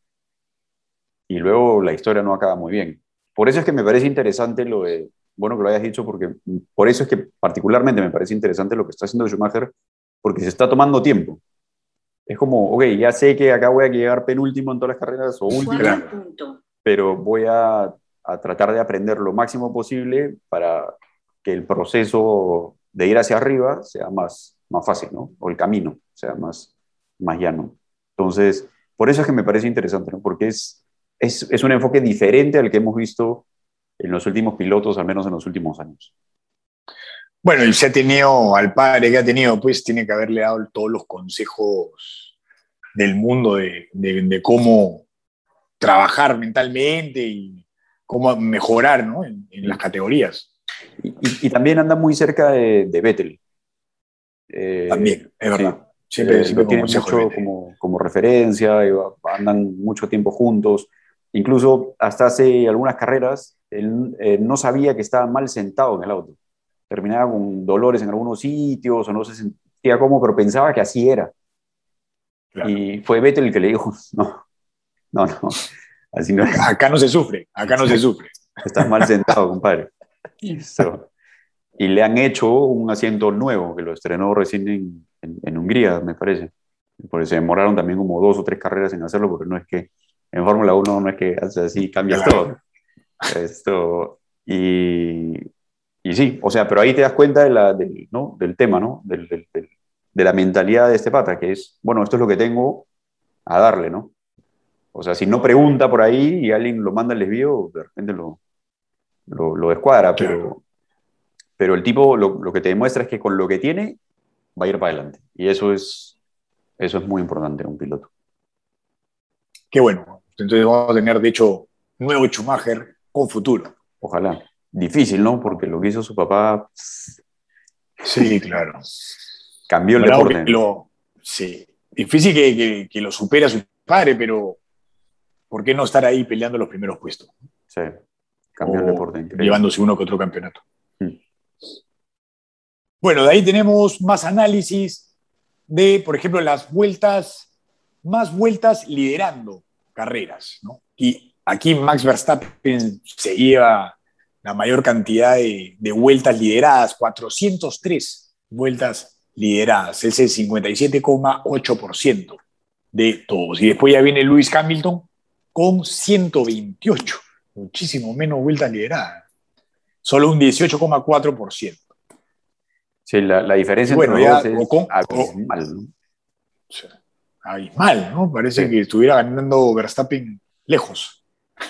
B: Y luego la historia no acaba muy bien. Por eso es que me parece interesante lo de, bueno que lo hayas dicho, porque por eso es que particularmente me parece interesante lo que está haciendo Schumacher, porque se está tomando tiempo. Es como, ok, ya sé que acá voy a llegar penúltimo en todas las carreras o último, pero voy a, a tratar de aprender lo máximo posible para que el proceso de ir hacia arriba sea más, más fácil, ¿no? O el camino sea más, más llano. Entonces, por eso es que me parece interesante, ¿no? Porque es, es, es un enfoque diferente al que hemos visto en los últimos pilotos, al menos en los últimos años.
A: Bueno, y se ha tenido, al padre que ha tenido, pues tiene que haberle dado todos los consejos del mundo de, de, cómo trabajar mentalmente y cómo mejorar ¿no? en, las categorías.
B: Y, también anda muy cerca de, de Vettel.
A: Eh, también, es verdad.
B: siempre, eh, tiene mucho como, como, referencia, andan mucho tiempo juntos. Incluso hasta hace algunas carreras, él eh, no sabía que estaba mal sentado en el auto. Terminaba con dolores en algunos sitios o no se sentía cómo, pero pensaba que así era. Y fue Vettel el que le dijo, (laughs) no, no, no,
A: así no (laughs) Acá no se sufre, acá no se sufre.
B: Estás mal sentado, compadre. Y le han hecho un asiento nuevo, que lo estrenó recién en, en, Hungría, me parece. Porque se demoraron también como dos o tres carreras en hacerlo, porque no es que en Fórmula 1 no es que hace así, cambias todo. Esto, y, y, sí, o sea, pero ahí te das cuenta de la, del, ¿no? del tema, ¿no? Del, del, de la mentalidad de este pata, que es, bueno, esto es lo que tengo a darle, ¿no? O sea, si no pregunta por ahí y alguien lo manda al desvío, de repente lo, lo, lo descuadra, pero, pero el tipo lo, lo, que te demuestra es que con lo que tiene va a ir para adelante. Y eso es, eso es muy importante en un piloto.
A: Qué bueno. Entonces vamos a tener, de hecho, nuevo Schumacher con futuro.
B: Ojalá. Difícil, ¿no? Porque lo que hizo su papá.
A: Sí, claro.
B: Cambió el deporte.
A: sí. Difícil que, que, lo supera su padre, pero ¿por qué no estar ahí peleando los primeros puestos?
B: Sí. Cambió el deporte.
A: Llevándose uno que otro campeonato. Mm. Bueno, de ahí tenemos más análisis de, por ejemplo, las vueltas, más vueltas liderando carreras. ¿no? Y aquí Max Verstappen se lleva la mayor cantidad de, de vueltas lideradas, 403 vueltas lideradas, ese 57,8% de todos. Y después ya viene Lewis Hamilton con 128 muchísimo menos vueltas lideradas. Solo un 18,4%.
B: Sí, la, la diferencia entre los dos es
A: abismal. ¿no? abismal, ¿no? Parece que estuviera ganando Verstappen lejos.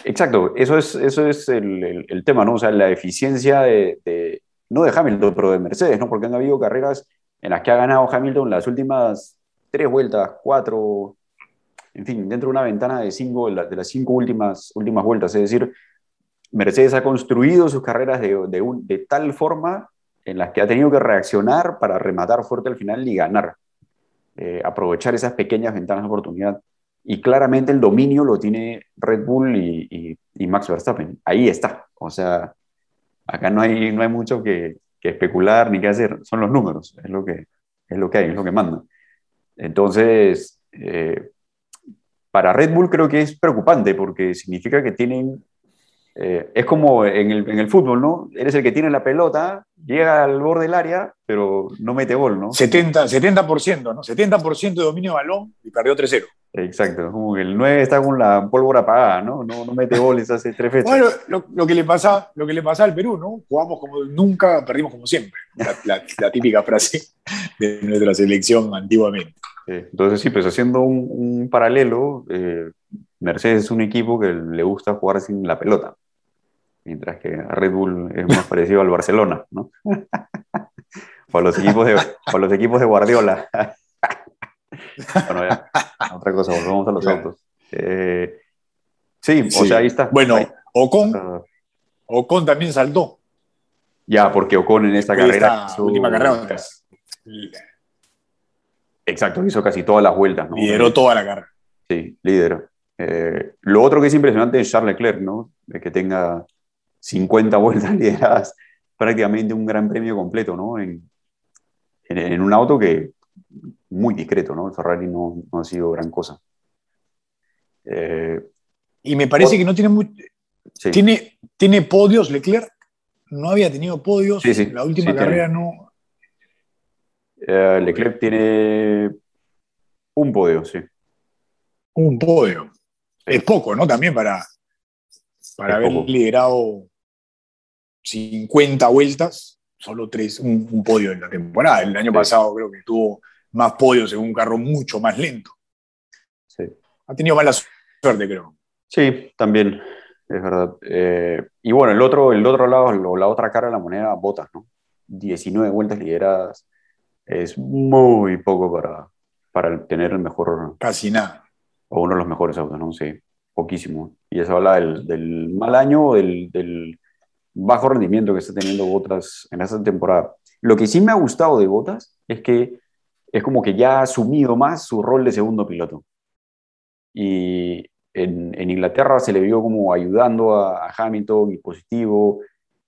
B: Exacto, eso es, eso es el, el, tema, ¿no? O sea, la eficiencia de, de, no de Hamilton, pero de Mercedes, ¿no? Porque han habido carreras en las que ha ganado Hamilton las últimas tres vueltas, cuatro, en fin, dentro de una ventana de, cinco, de las cinco últimas, últimas vueltas. Es decir, Mercedes ha construido sus carreras de, de, de, tal forma en las que ha tenido que reaccionar para rematar fuerte al final y ganar. Eh, aprovechar esas pequeñas ventanas de oportunidad. Y claramente el dominio lo tiene Red Bull y, y, Max Verstappen. Ahí está. O sea, acá no hay, no hay mucho que, que, especular ni que hacer. Son los números. Es lo que, es lo que hay, es lo que manda. Entonces, eh, para Red Bull creo que es preocupante porque significa que tienen, eh, es como en el, en el, fútbol, ¿no? Eres el que tiene la pelota, llega al borde del área, pero no mete gol, ¿no?
A: 70%, 70% ¿no? 70% de dominio de balón y perdió 3-0.
B: Exacto, como que el 9 está con la pólvora apagada, ¿no? No, no mete goles hace tres fechas.
A: Bueno, lo, lo, que le pasa, lo que le pasa al Perú, ¿no? Jugamos como nunca, perdimos como siempre. La, la, la típica frase de nuestra selección antiguamente.
B: Entonces, sí, pues haciendo un, un paralelo, eh, Mercedes es un equipo que le gusta jugar sin la pelota, mientras que Red Bull es más parecido al Barcelona, ¿no? (laughs) o, los equipos de, o los equipos de Guardiola. (laughs) bueno, ya, otra cosa, volvemos a los autos. Eh, sí, o sea, ahí está.
A: Bueno, Ocon, Ocon también saltó.
B: Ya, porque Ocon en esta carrera.
A: Esta última carrera.
B: Exacto, hizo casi todas las vueltas. ¿no?
A: Lideró toda la carrera.
B: sí, líder. Eh, lo otro que es impresionante es Charles Leclerc, ¿no? De que tenga 50 vueltas (laughs) lideradas, prácticamente un gran premio completo, ¿no? En, en, un auto que muy discreto, ¿no? El Ferrari no, no ha sido gran cosa.
A: Eh, y me parece que no tiene mucho. Tiene, tiene podios Leclerc. No había tenido podios. Sí, la última carrera no.
B: Eh, Leclerc tiene un podio, sí.
A: Un podio. Es poco, ¿no? También para, para haber liderado 50 vueltas, solo tres, un, podio en la temporada. El año pasado creo que tuvo más podios en un carro mucho más lento. Sí. Ha tenido mala suerte, creo.
B: Sí, también, es verdad. Eh, y bueno, el otro, el otro lado, la otra cara de la moneda, botas, ¿no? 19 vueltas lideradas es muy poco para, para tener el mejor.
A: Casi nada.
B: O uno de los mejores autos, ¿no? Sí, poquísimo. Y eso habla del, del mal año, del, del, bajo rendimiento que está teniendo Botas en esta temporada. Lo que sí me ha gustado de Botas es que es como que ya ha asumido más su rol de segundo piloto. Y en, en Inglaterra se le vio como ayudando a, a Hamilton y positivo.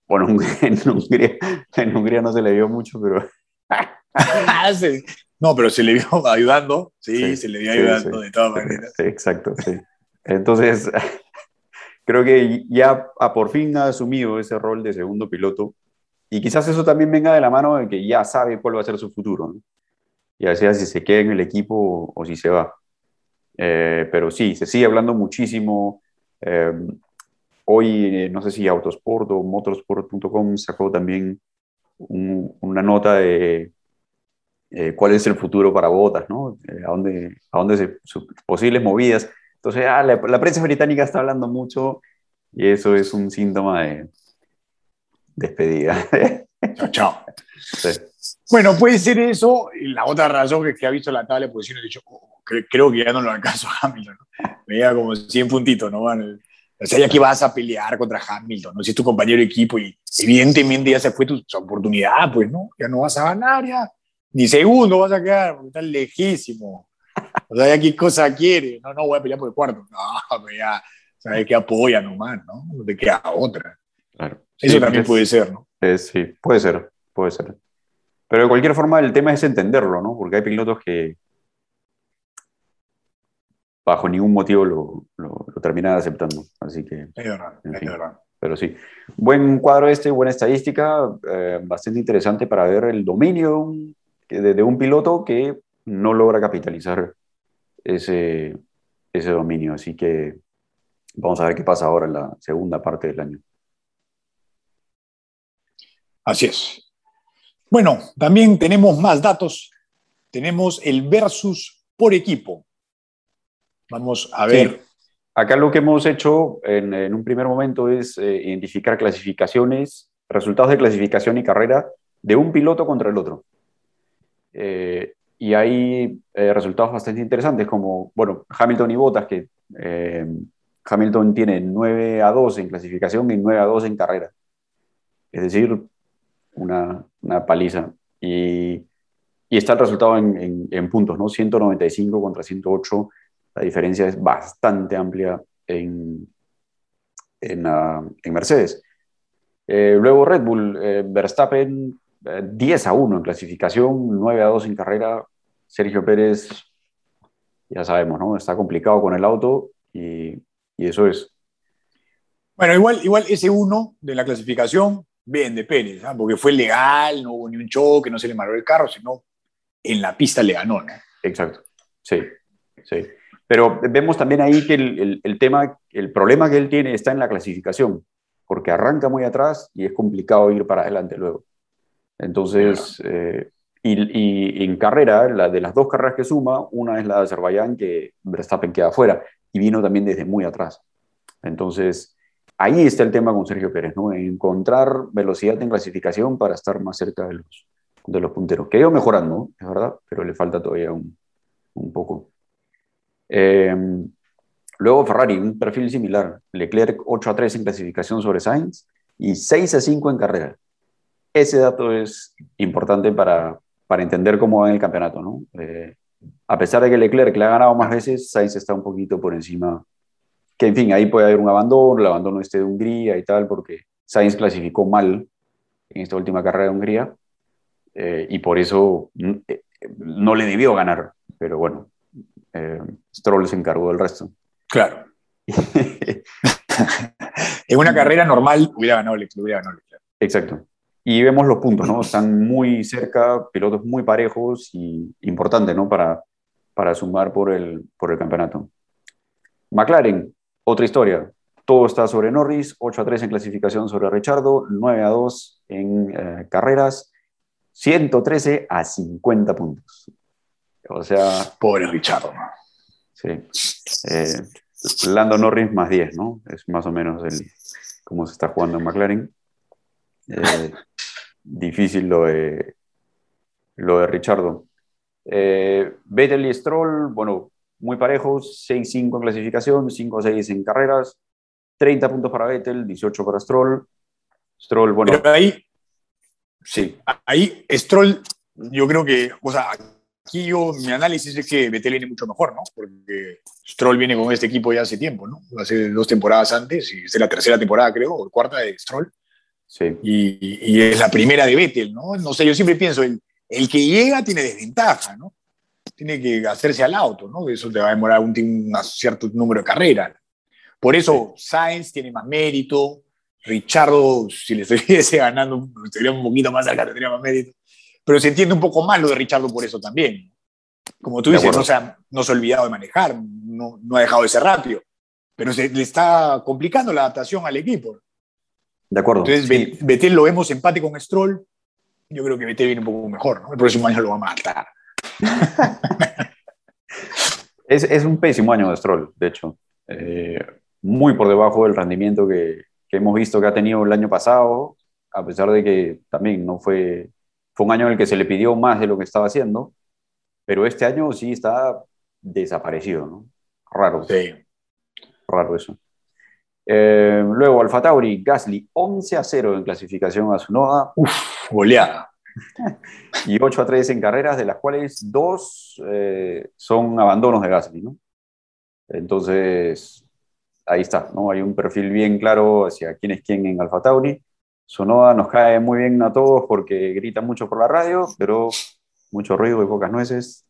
B: Bueno, en Hungría, (laughs) en Hungría no se le vio mucho, pero (laughs)
A: no, pero se le vio ayudando, sí, se le vio ayudando de todas maneras.
B: exacto, sí. Entonces, creo que ya a por fin ha asumido ese rol de segundo piloto y quizás eso también venga de la mano de que ya sabe cuál va a ser su futuro, ¿no? ya sea si se queda en el equipo o, si se va. Eh, pero sí, se sigue hablando muchísimo. Eh, hoy, no sé si Autosport o Motorsport.com sacó también una nota de eh, cuál es el futuro para Botas, ¿no? Eh, a dónde, a dónde se, sus posibles movidas. Entonces, ah, la, prensa británica está hablando mucho y eso es un síntoma de despedida.
A: Chao, chao. Bueno, puede ser eso. Y la otra razón es que ha visto la tabla de posiciones y dicho, oh, creo, que ya no lo alcanzo a Hamilton. ¿no? Me llega como 100 puntitos, ¿no? O sea, ya que vas a pelear contra Hamilton, ¿no? Si es tu compañero de equipo y evidentemente ya se fue tu, tu oportunidad, pues, ¿no? Ya no vas a ganar, ya ni segundo vas a quedar, porque estás lejísimo. O sea, qué cosa quiere. No, no, voy a pelear por el cuarto. No, (laughs) pero ya, sabes que apoya nomás, ¿no? No te queda otra. Claro. Eso también puede ser, ¿no?
B: sí, puede ser, puede ser. Pero de cualquier forma, el tema es entenderlo, ¿no? Porque hay pilotos que bajo ningún motivo lo, lo, terminan aceptando. Así que.
A: Es verdad, es verdad.
B: Pero sí, buen cuadro este, buena estadística, eh, bastante interesante para ver el dominio de, un piloto que no logra capitalizar ese, ese dominio. Así que vamos a ver qué pasa ahora en la segunda parte del año.
A: Así es. Bueno, también tenemos más datos. Tenemos el versus por equipo. Vamos a ver.
B: Acá lo que hemos hecho en, en un primer momento es eh, identificar clasificaciones, resultados de clasificación y carrera de un piloto contra el otro. Eh, y hay eh, resultados bastante interesantes, como, bueno, Hamilton y Bottas, que eh, Hamilton tiene 9 a 2 en clasificación y 9 a 2 en carrera. Es decir, una, una paliza. Y, y, está el resultado en, en, puntos, ¿no? 195 contra 108. La diferencia es bastante amplia en, en, en Mercedes. luego Red Bull, Verstappen 10 a 1 en clasificación, 9 a 2 en carrera. Sergio Pérez, ya sabemos, ¿no? Está complicado con el auto y, y eso es.
A: Bueno, igual, igual ese 1 de la clasificación, bien de Pérez, ¿ah? porque fue legal, no hubo ni un choque, no se le maró el carro, sino en la pista le ganó, ¿no?
B: Exacto, sí, sí. Pero vemos también ahí que el, el, el tema, el problema que él tiene está en la clasificación, porque arranca muy atrás y es complicado ir para adelante luego. Entonces, eh, y, en carrera, la, de las dos carreras que suma, una es la de Azerbaiyán, que Verstappen queda afuera, y vino también desde muy atrás. Entonces, ahí está el tema con Sergio Pérez, ¿no? Encontrar velocidad en clasificación para estar más cerca de los, de los punteros. Que ha ido mejorando, es verdad, pero le falta todavía un, un poco. Eh, luego Ferrari, un perfil similar. Leclerc 8 a 3 en clasificación sobre Sainz y 6 a 5 en carrera ese dato es importante para, para entender cómo va en el campeonato. ¿no? Eh, a pesar de que Leclerc le ha ganado más veces, Sainz está un poquito por encima. Que en fin, ahí puede haber un abandono, el abandono este de Hungría y tal, porque Sainz clasificó mal en esta última carrera de Hungría eh, y por eso eh, no le debió ganar. Pero bueno, Stroll se encargó del resto.
A: Claro. (laughs) (laughs) en una carrera normal hubiera ganado Leclerc. Hubiera ganado Leclerc.
B: Exacto. Y vemos los puntos, ¿no? Están muy cerca, pilotos muy parejos y importante, ¿no? Para, para sumar por el, por el campeonato. McLaren, otra historia. Todo está sobre Norris, 8 a 3 en clasificación sobre Richardo, 9 a 2 en eh, carreras, 113 a 50 puntos. O sea.
A: Pobre Richardo.
B: Sí. Eh, Lando Norris más 10, ¿no? Es más o menos el, cómo se está jugando en McLaren. Eh, difícil lo de, lo de Richardo. Eh, Vettel y Stroll, bueno, muy parejos, 6-5 en clasificación, 5-6 en carreras, 30 puntos para Vettel, 18 para Stroll. Stroll, bueno.
A: Pero ahí, sí, ahí Stroll, yo creo que, o sea, aquí yo, mi análisis es que Vettel viene mucho mejor, ¿no? Porque Stroll viene con este equipo ya hace tiempo, ¿no? Hace dos temporadas antes, y es la tercera temporada, creo, o cuarta de Stroll.
B: Sí.
A: Y, y, es la primera de Vettel, ¿no? No sé, yo siempre pienso, el, el que llega tiene desventaja, ¿no? Tiene que hacerse al auto, ¿no? Eso te va a demorar un, un cierto número de carreras. Por eso Sainz tiene más mérito, Richardo, si le estuviese (laughs) ganando, estaría un poquito más cerca, tendría más mérito. Pero se entiende un poco más lo de Richardo por eso también. Como tú dices, no se, ha, no se ha olvidado de manejar, no, no ha dejado de ser rápido, pero se le está complicando la adaptación al equipo.
B: De acuerdo.
A: Entonces, sí. Betel lo vemos empate con Stroll. Yo creo que Betel viene un poco mejor, ¿no? El próximo año lo va a matar. (laughs)
B: es, es, un pésimo año de Stroll, de hecho. Eh, muy por debajo del rendimiento que, que, hemos visto que ha tenido el año pasado, a pesar de que también no fue, fue un año en el que se le pidió más de lo que estaba haciendo, pero este año sí está desaparecido, ¿no? Raro.
A: Sí.
B: Raro eso. Eh, luego Alfa Tauri, Gasly 11 a 0 en clasificación a su noda.
A: Uf, goleada.
B: y 8 a 3 en carreras, de las cuales dos eh, son abandonos de Gasly, ¿no? Entonces, ahí está, ¿no? Hay un perfil bien claro hacia quién es quién en Alfa Tauri. Sonoda nos cae muy bien a todos porque grita mucho por la radio, pero mucho ruido y pocas nueces.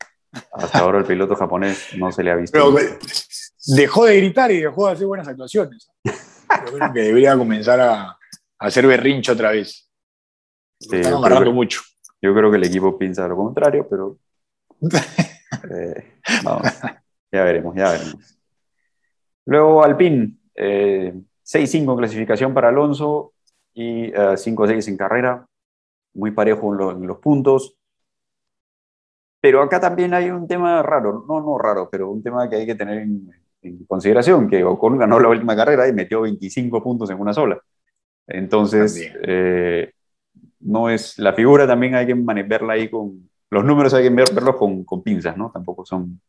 B: Hasta ahora el piloto japonés no se le ha visto.
A: Pero, dejó de gritar y dejó de hacer buenas actuaciones. Yo creo que debería comenzar a, a hacer berrincho otra vez.
B: Sí,
A: Están amarrando mucho.
B: Yo creo que el equipo piensa lo contrario, pero. (laughs) eh, ya veremos, ya veremos. Luego Alpine, eh, 6-5 en clasificación para Alonso y uh, 5-6 en carrera. Muy parejo en, lo, en los puntos. Pero acá también hay un tema raro, no, no raro, pero un tema que hay que tener en, en consideración, que Ocon ganó la última carrera y metió 25 puntos en una sola. Entonces, eh, no es, la figura también hay que verla ahí con, los números hay que verlos con, con pinzas, ¿no? Tampoco son...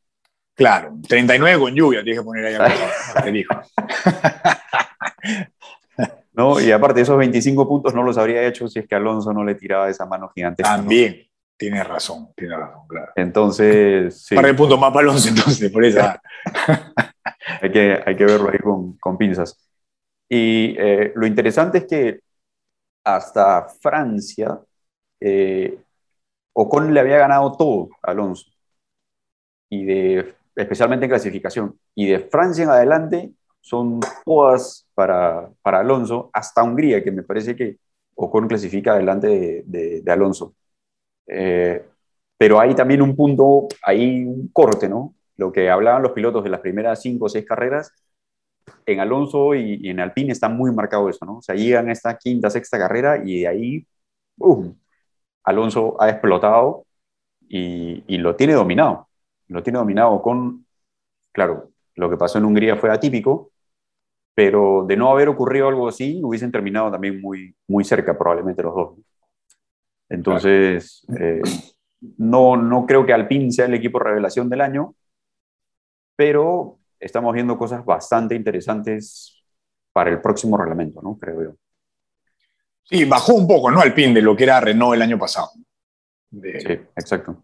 A: Claro, 39 con lluvia, tienes que poner ahí. (laughs) (laughs)
B: ¿No? Y aparte, esos 25 puntos no los habría hecho si es que Alonso no le tiraba esa mano gigante.
A: También. ¿no? Tienes razón, tienes razón, claro.
B: Entonces,
A: sí. Para el punto más para Alonso, entonces, por esa. (laughs)
B: hay, que, hay que verlo ahí con, con pinzas. Y eh, lo interesante es que hasta Francia, eh, Ocon le había ganado todo a Alonso, y de, especialmente en clasificación. Y de Francia en adelante son todas para, para Alonso, hasta Hungría, que me parece que Ocon clasifica adelante de, de, de Alonso. Eh, pero hay también un punto, hay un corte, ¿no? Lo que hablaban los pilotos de las primeras cinco o seis carreras, en Alonso y, y, en Alpine está muy marcado eso, ¿no? O sea, llegan a esta quinta, sexta carrera y de ahí, ¡boom! Alonso ha explotado y, y, lo tiene dominado. Lo tiene dominado con, claro, lo que pasó en Hungría fue atípico, pero de no haber ocurrido algo así, hubiesen terminado también muy, muy cerca probablemente los dos. Entonces, eh, no, no creo que Alpine sea el equipo revelación del año, pero estamos viendo cosas bastante interesantes para el próximo reglamento, ¿no? Creo yo.
A: Sí, bajó un poco, ¿no? Alpine de lo que era Renault el año pasado.
B: De... Sí, exacto.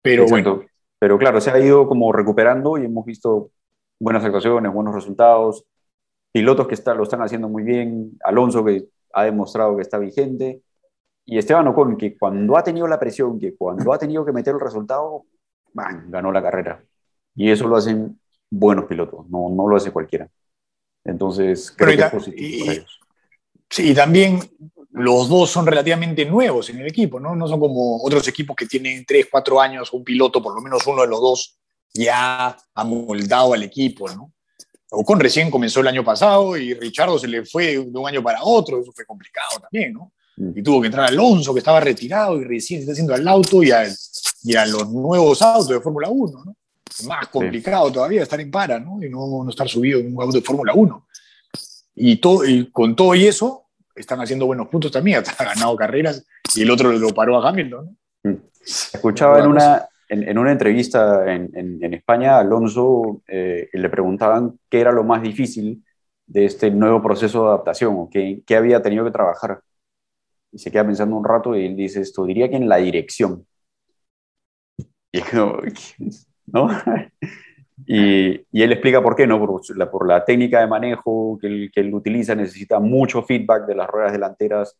A: Pero
B: exacto.
A: bueno.
B: pero claro, se ha ido como recuperando y hemos visto buenas actuaciones, buenos resultados, pilotos que está, lo están haciendo muy bien, Alonso que ha demostrado que está vigente, y Esteban Ocon que cuando ha tenido la presión, que cuando ha tenido que meter el resultado, ganó la carrera. Y eso lo hacen buenos pilotos, no, no lo hace cualquiera. Entonces, creo que es positivo para ellos.
A: Sí, y también los dos son relativamente nuevos en el equipo, ¿no? No son como otros equipos que tienen 3, 4 años, un piloto, por lo menos uno de los dos, ya amoldado al equipo, ¿no? Ocon recién comenzó el año pasado y Richardo se le fue de un año para otro, eso fue complicado también, ¿no? Mm. Y tuvo que entrar Alonso, que estaba retirado y recién se está haciendo al auto y a, y a los nuevos autos de Fórmula 1, ¿no? Más complicado todavía estar en para, ¿no? Y no, no estar subido en un auto de Fórmula 1. Y, todo, y con todo y eso, están haciendo buenos puntos también, (laughs) hasta ganado carreras y el otro lo paró a Hamilton. ¿no?
B: Mm. Escuchaba en una, en, una entrevista en, en, España, Alonso eh, le preguntaban qué era lo más difícil de este nuevo proceso de adaptación o qué, qué había tenido que trabajar. Y se queda pensando un rato y él dice esto, diría que en la dirección. Y (laughs) ¿no? (laughs) y, él explica por qué, ¿no? Por la, técnica de manejo que él, utiliza, necesita mucho feedback de las ruedas delanteras,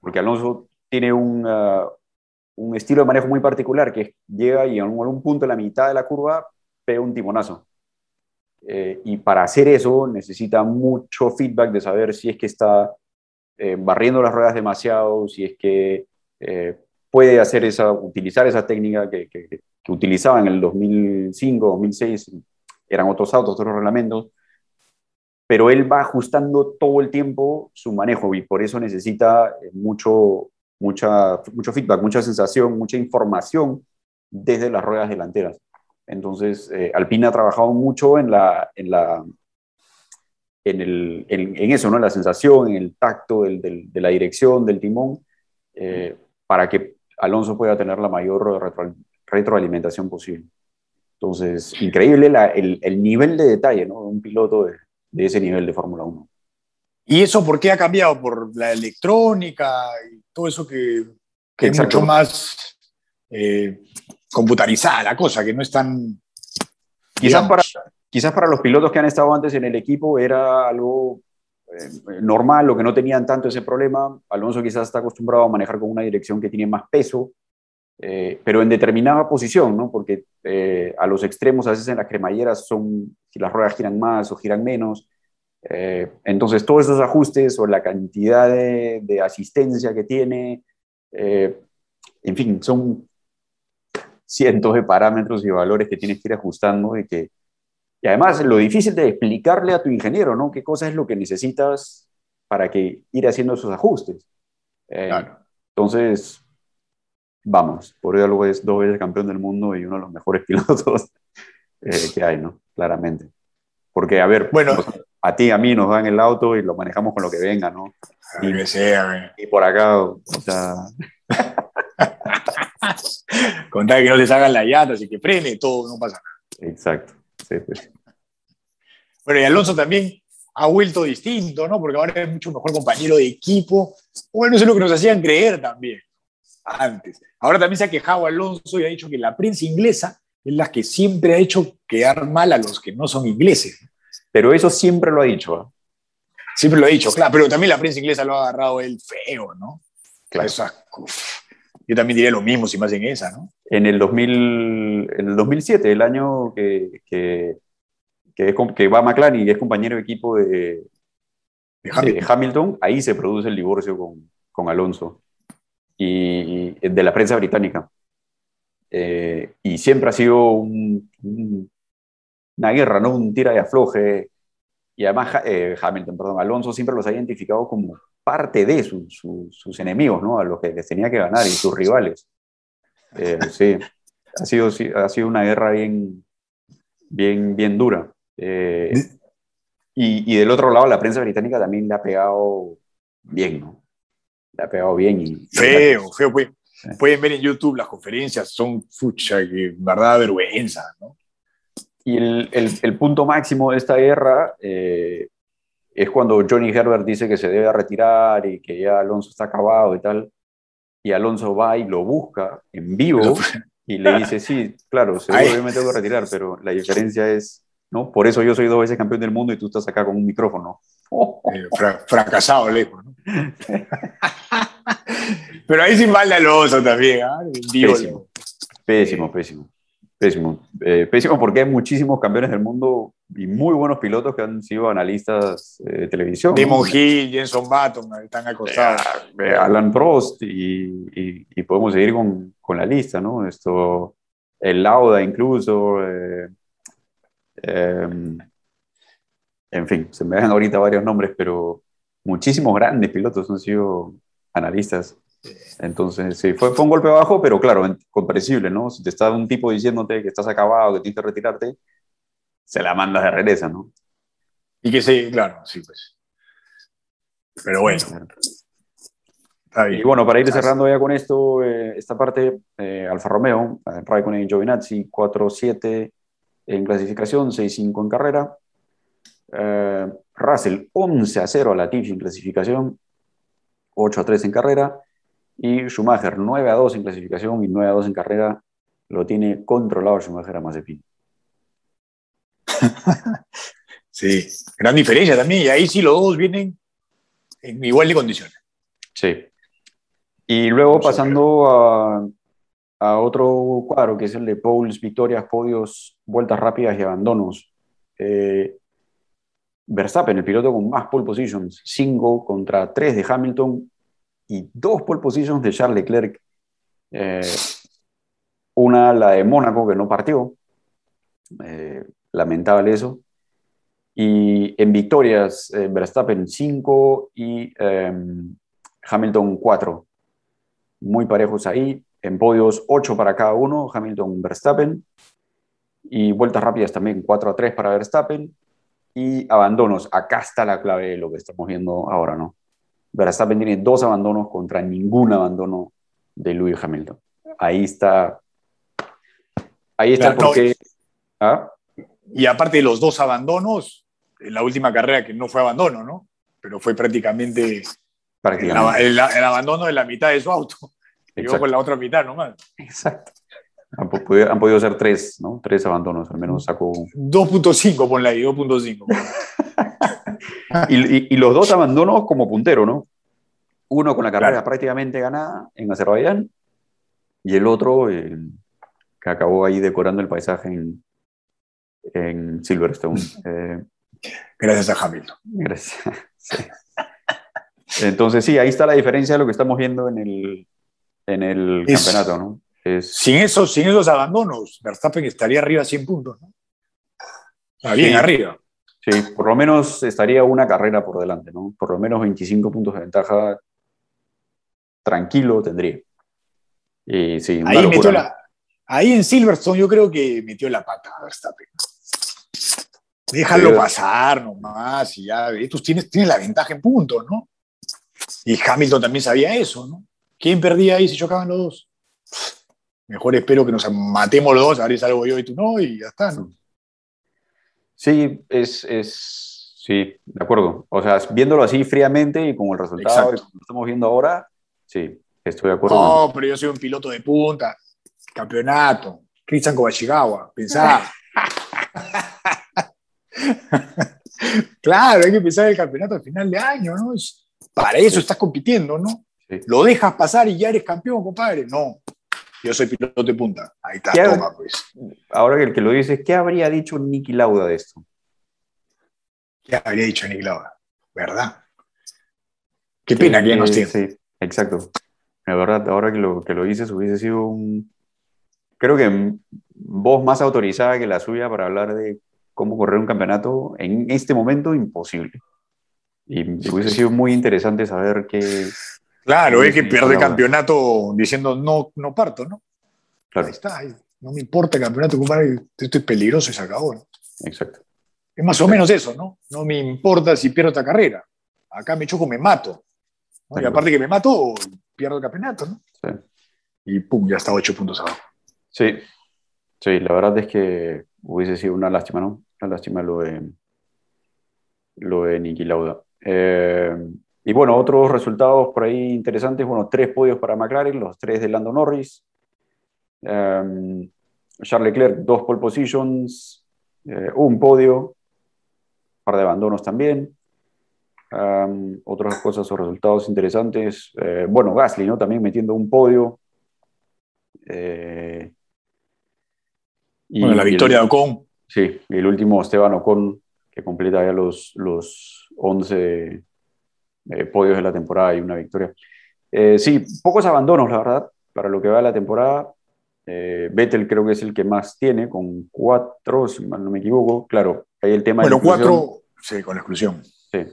B: porque Alonso tiene un, uh, un estilo de manejo muy particular, que llega y en algún punto en la mitad de la curva pega un timonazo. Eh, y para hacer eso necesita mucho feedback de saber si es que está eh, barriendo las ruedas demasiado, si es que eh, puede hacer esa, utilizar esa técnica que, que utilizaba en el 2005, 2006, eran otros autos, otros reglamentos, pero él va ajustando todo el tiempo su manejo y por eso necesita eh, mucho, mucha, mucho feedback, mucha sensación, mucha información desde las ruedas delanteras. Entonces, eh, Alpina ha trabajado mucho en, la, en, la, en, el, en, eso, ¿no? la sensación, en el tacto del, de la dirección, del timón, eh, para que Alonso pueda tener la mayor retroalimentación posible. Entonces, increíble el, el, nivel de detalle ¿no? de un piloto de, de ese nivel de Fórmula 1.
A: ¿Y eso por qué ha cambiado? ¿Por la electrónica y todo eso que, que es mucho más eh, computarizada la cosa, que no es tan...
B: Quizás para, quizás para los pilotos que han estado antes en el equipo era algo eh, normal o que no tenían tanto ese problema. Alonso quizás está acostumbrado a manejar con una dirección que tiene más peso, eh, pero en determinada posición, ¿no? Porque eh, a los extremos, a veces en las cremalleras, son si las ruedas giran más o giran menos. Eh, entonces, todos esos ajustes o la cantidad de, de asistencia que tiene, en fin, son cientos de parámetros y valores que tienes que ir ajustando y que, y además, lo difícil de explicarle a tu ingeniero, ¿no? ¿Qué cosa es lo que necesitas para que ir haciendo esos ajustes? Claro. Entonces, vamos, por algo es dos veces campeón del mundo y uno de los mejores (laughs) pilotos eh, que hay, ¿no? Claramente. Porque, a ver, bueno, a ti, a mí nos dan el auto y lo manejamos con lo que venga, ¿no?
A: Y, que sea,
B: y por acá, o sea... (laughs)
A: Contar que no les hagan la llanta, así que frene, todo, no pasa
B: nada. Exacto. Sí,
A: Bueno, y Alonso también ha vuelto distinto, ¿no? Porque ahora es mucho mejor compañero de equipo. Bueno, eso es lo que nos hacían creer también antes. Ahora también se ha quejado Alonso y ha dicho que la prensa inglesa es la que siempre ha hecho quedar mal a los que no son ingleses.
B: Pero eso siempre lo ha dicho. ¿eh?
A: Siempre lo ha dicho, claro, pero también la prensa inglesa lo ha agarrado él feo, ¿no? Claro. yo también diría lo mismo si más en esa, ¿no?
B: En el, 2000, en el 2007, el año que, que, que, que va McLaren y es compañero de equipo de, de Hamilton. Hamilton. ahí se produce el divorcio con, con Alonso y, de la prensa británica. Eh, y siempre ha sido una guerra, ¿no? Un tira y afloje. Y además eh, Hamilton, perdón, Alonso siempre los ha identificado como parte de sus enemigos, ¿no? A los que les tenía que ganar y sus rivales. Eh, sí, ha sido, ha sido una guerra bien, bien, bien dura. y, y, del otro lado, la prensa británica también le ha pegado bien, ¿no? Le ha pegado bien. Y,
A: feo, feo. Pueden, ver en YouTube las conferencias, son fucha, verdad vergüenza, ¿no?
B: Y el, el, punto máximo de esta guerra eh, es cuando Johnny Herbert dice que se debe retirar y que ya Alonso está acabado y tal. Y Alonso va y lo busca en vivo Y le dice, sí, claro, (laughs) seguro yo me tengo que retirar, pero la diferencia es, ¿no? Por eso yo soy dos veces campeón del mundo y tú estás acá con un micrófono.
A: Eh, fracasado lejos, ¿no? pero ahí sin mal oso también, ¿ah?
B: Pésimo, pésimo, pésimo. Pésimo. Eh, pésimo porque hay muchísimos campeones del mundo y muy buenos pilotos que han sido analistas eh, de televisión.
A: Damon Hill, Jenson Button, están acostados.
B: Eh, Alan Prost y, podemos seguir con, con, la lista, ¿no? Esto, el Lauda incluso. Em, en fin, se me dan ahorita varios nombres, pero muchísimos grandes pilotos han sido analistas entonces, sí, fue, fue un golpe bajo, pero claro, comprensible, ¿no? Si te está un tipo diciéndote que estás acabado, que tienes que retirarte, se la mandas de regresa, ¿no?
A: Y que sí, claro, sí, pues. Pero bueno.
B: Y bueno, para ir cerrando ya con esto, eh, esta parte, eh, Alfa Romeo, eh, Raikkonen y Giovinazzi, 4-7 en clasificación, 6-5 en carrera. Russell, 11 0 a Latifi en clasificación, 8 3 en carrera. Y Schumacher, 9 a 2 en clasificación y 9 a 2 en carrera, lo tiene controlado Schumacher a Mazepin. (laughs)
A: sí, gran diferencia también. Y ahí sí los dos vienen en igual de condiciones.
B: Sí. Y luego pasando a, a, otro cuadro, que es el de poles, victorias, podios, vueltas rápidas y abandonos. Eh, Verstappen, el piloto con más pole positions, 5 contra 3 de Hamilton y dos pole positions de Charles Leclerc. Eh, una, la de Mónaco, que no partió. Eh, lamentable eso. Y en victorias, eh, Verstappen 5 y em, Hamilton 4. Muy parejos ahí. En podios 8 para cada uno, Hamilton, Verstappen. Y vueltas rápidas también 4 a 3 para Verstappen. Y abandonos. Acá está la clave de lo que estamos viendo ahora, ¿no? Verstappen tiene dos abandonos contra ningún abandono de Lewis Hamilton. Ahí está. Ahí está porque.
A: ¿Ah? Y aparte de los dos abandonos, en la última carrera que no fue abandono, ¿no? Pero fue prácticamente, El, abandono de la mitad de su auto. Llegó con la otra mitad nomás.
B: Exacto. Han, podido, ser tres, ¿no? Tres abandonos, al menos sacó.
A: 2.5, ponle ahí, 2.5. (laughs)
B: y, los dos abandonos como puntero, ¿no? Uno con la carrera prácticamente ganada en Azerbaiyán y el otro eh, que acabó ahí decorando el paisaje en, en Silverstone. (laughs) Eh,
A: gracias a Hamilton.
B: Gracias. (laughs) Entonces, sí, ahí está la diferencia de lo que estamos viendo en el, en el campeonato, ¿no?
A: Sin, esos, sin esos abandonos, Verstappen estaría arriba 100 puntos, ¿no? bien arriba.
B: Sí, por lo menos estaría una carrera por delante, ¿no? Por lo menos 25 puntos de ventaja tranquilo tendría. Y sí,
A: ahí, metió la, ahí en Silverstone yo creo que metió la pata Verstappen. Déjalo pasar nomás y ya, tú tienes, tienes la ventaja en puntos, ¿no? Y Hamilton también sabía eso, ¿no? ¿Quién perdía ahí si chocaban los dos? Mejor espero que nos matemos los dos, a ver si salgo yo y tú no, y ya está, ¿no?
B: Sí, es, es, sí, de acuerdo. O sea, viéndolo así fríamente y con el resultado que estamos viendo ahora, sí, estoy de acuerdo.
A: No, pero yo soy un piloto de punta, campeonato, Cristian Kobachigawa, pensá. (laughs) claro, hay que pensar el campeonato al final de año, ¿no? Para eso estás compitiendo, ¿no? Lo dejas pasar y ya eres campeón, compadre. No, yo soy piloto de punta. Ahí está, toma, pues.
B: Ahora que el que lo dice, ¿qué habría dicho Nicky Lauda de esto?
A: ¿Qué habría dicho Nicky Lauda? ¿Verdad? Qué pena que ya nos tiene.
B: Sí, exacto. La verdad, ahora que lo, que lo dices, hubiese sido un. Creo que voz más autorizada que la suya para hablar de cómo correr un campeonato en este momento imposible. Y hubiese sido muy interesante saber qué,
A: Claro, es que pierde campeonato diciendo no, no parto, ¿no? Claro. Ahí está, no me importa el campeonato, compadre, estoy peligroso y se acabó. ¿no?
B: Exacto.
A: Es más o menos eso, ¿no? No me importa si pierdo esta carrera. Acá me choco, me mato. Y aparte que me mato, pierdo el campeonato, ¿no? Sí. Y pum, ya está ocho puntos abajo.
B: Sí, sí, la verdad es que hubiese sido una lástima, ¿no? Una lástima lo de, lo de Niki Lauda. Eh, y bueno, otros resultados por ahí interesantes, bueno, tres podios para McLaren, los tres de Lando Norris, Um, Charles Leclerc, dos pole positions, eh, un podio, un par de abandonos también. Um, otras cosas o resultados interesantes. Eh, bueno, Gasly, ¿no? También metiendo un podio.
A: Eh, y, bueno, la victoria de Ocon.
B: Sí, y el último Esteban Ocon, que completa ya los, los 11 eh, podios de la temporada y una victoria. Eh, sí, pocos abandonos, la verdad, para lo que va de la temporada. Eh, Vettel creo que es el que más tiene, con cuatro, si mal no me equivoco. Claro, hay el tema
A: bueno, de. Bueno, cuatro, sí, con exclusión.
B: Sí.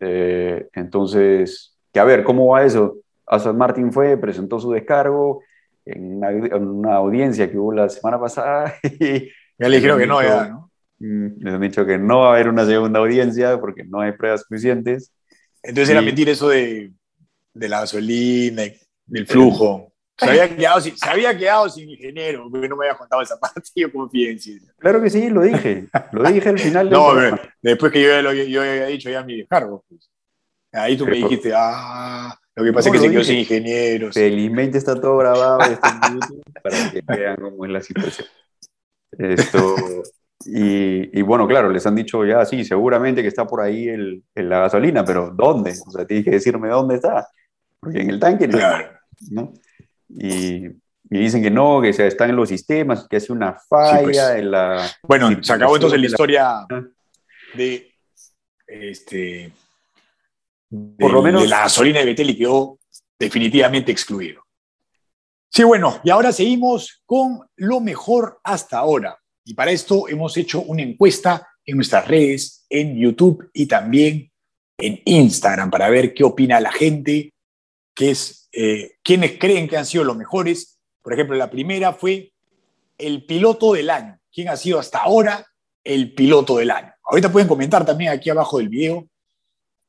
B: entonces, que a ver, ¿cómo va eso? Aston Martin fue, presentó su descargo en una, audiencia que hubo la semana pasada. (laughs)
A: Y ya le dijeron que no, ya, ¿no?
B: Mm, les han dicho que no va a haber una segunda audiencia porque no hay pruebas suficientes.
A: Entonces era mentir eso de, de la gasolina, del flujo. Se había, quedado sin, se había quedado sin ingeniero, porque no me había contado esa (laughs) parte, yo confío en sí.
B: Claro que sí, lo dije. Lo dije al final. (laughs)
A: no, después que yo, yo, había dicho ya mi descargo. Pues. Ahí tú me dijiste, ah, lo que pasa es que se quedó sin ingenieros.
B: Felizmente está todo grabado para que vean cómo es la situación. Esto, y, bueno, claro, les han dicho ya, sí, seguramente que está por ahí el, la gasolina, pero ¿dónde? O sea, tienes que decirme dónde está, porque en el tanque no. ¿no? Y, y, dicen que no, que se están en los sistemas, que hace una falla pues. en la...
A: Bueno, se acabó entonces la historia de, este, por lo menos, de la gasolina de Betel y quedó definitivamente excluido. Sí, bueno, y ahora seguimos con lo mejor hasta ahora. Y para esto hemos hecho una encuesta en nuestras redes, en YouTube y también en Instagram para ver qué opina la gente, qué es, eh, quiénes creen que han sido los mejores. Por ejemplo, la primera fue el piloto del año. ¿Quién ha sido hasta ahora el piloto del año? Ahorita pueden comentar también aquí abajo del video,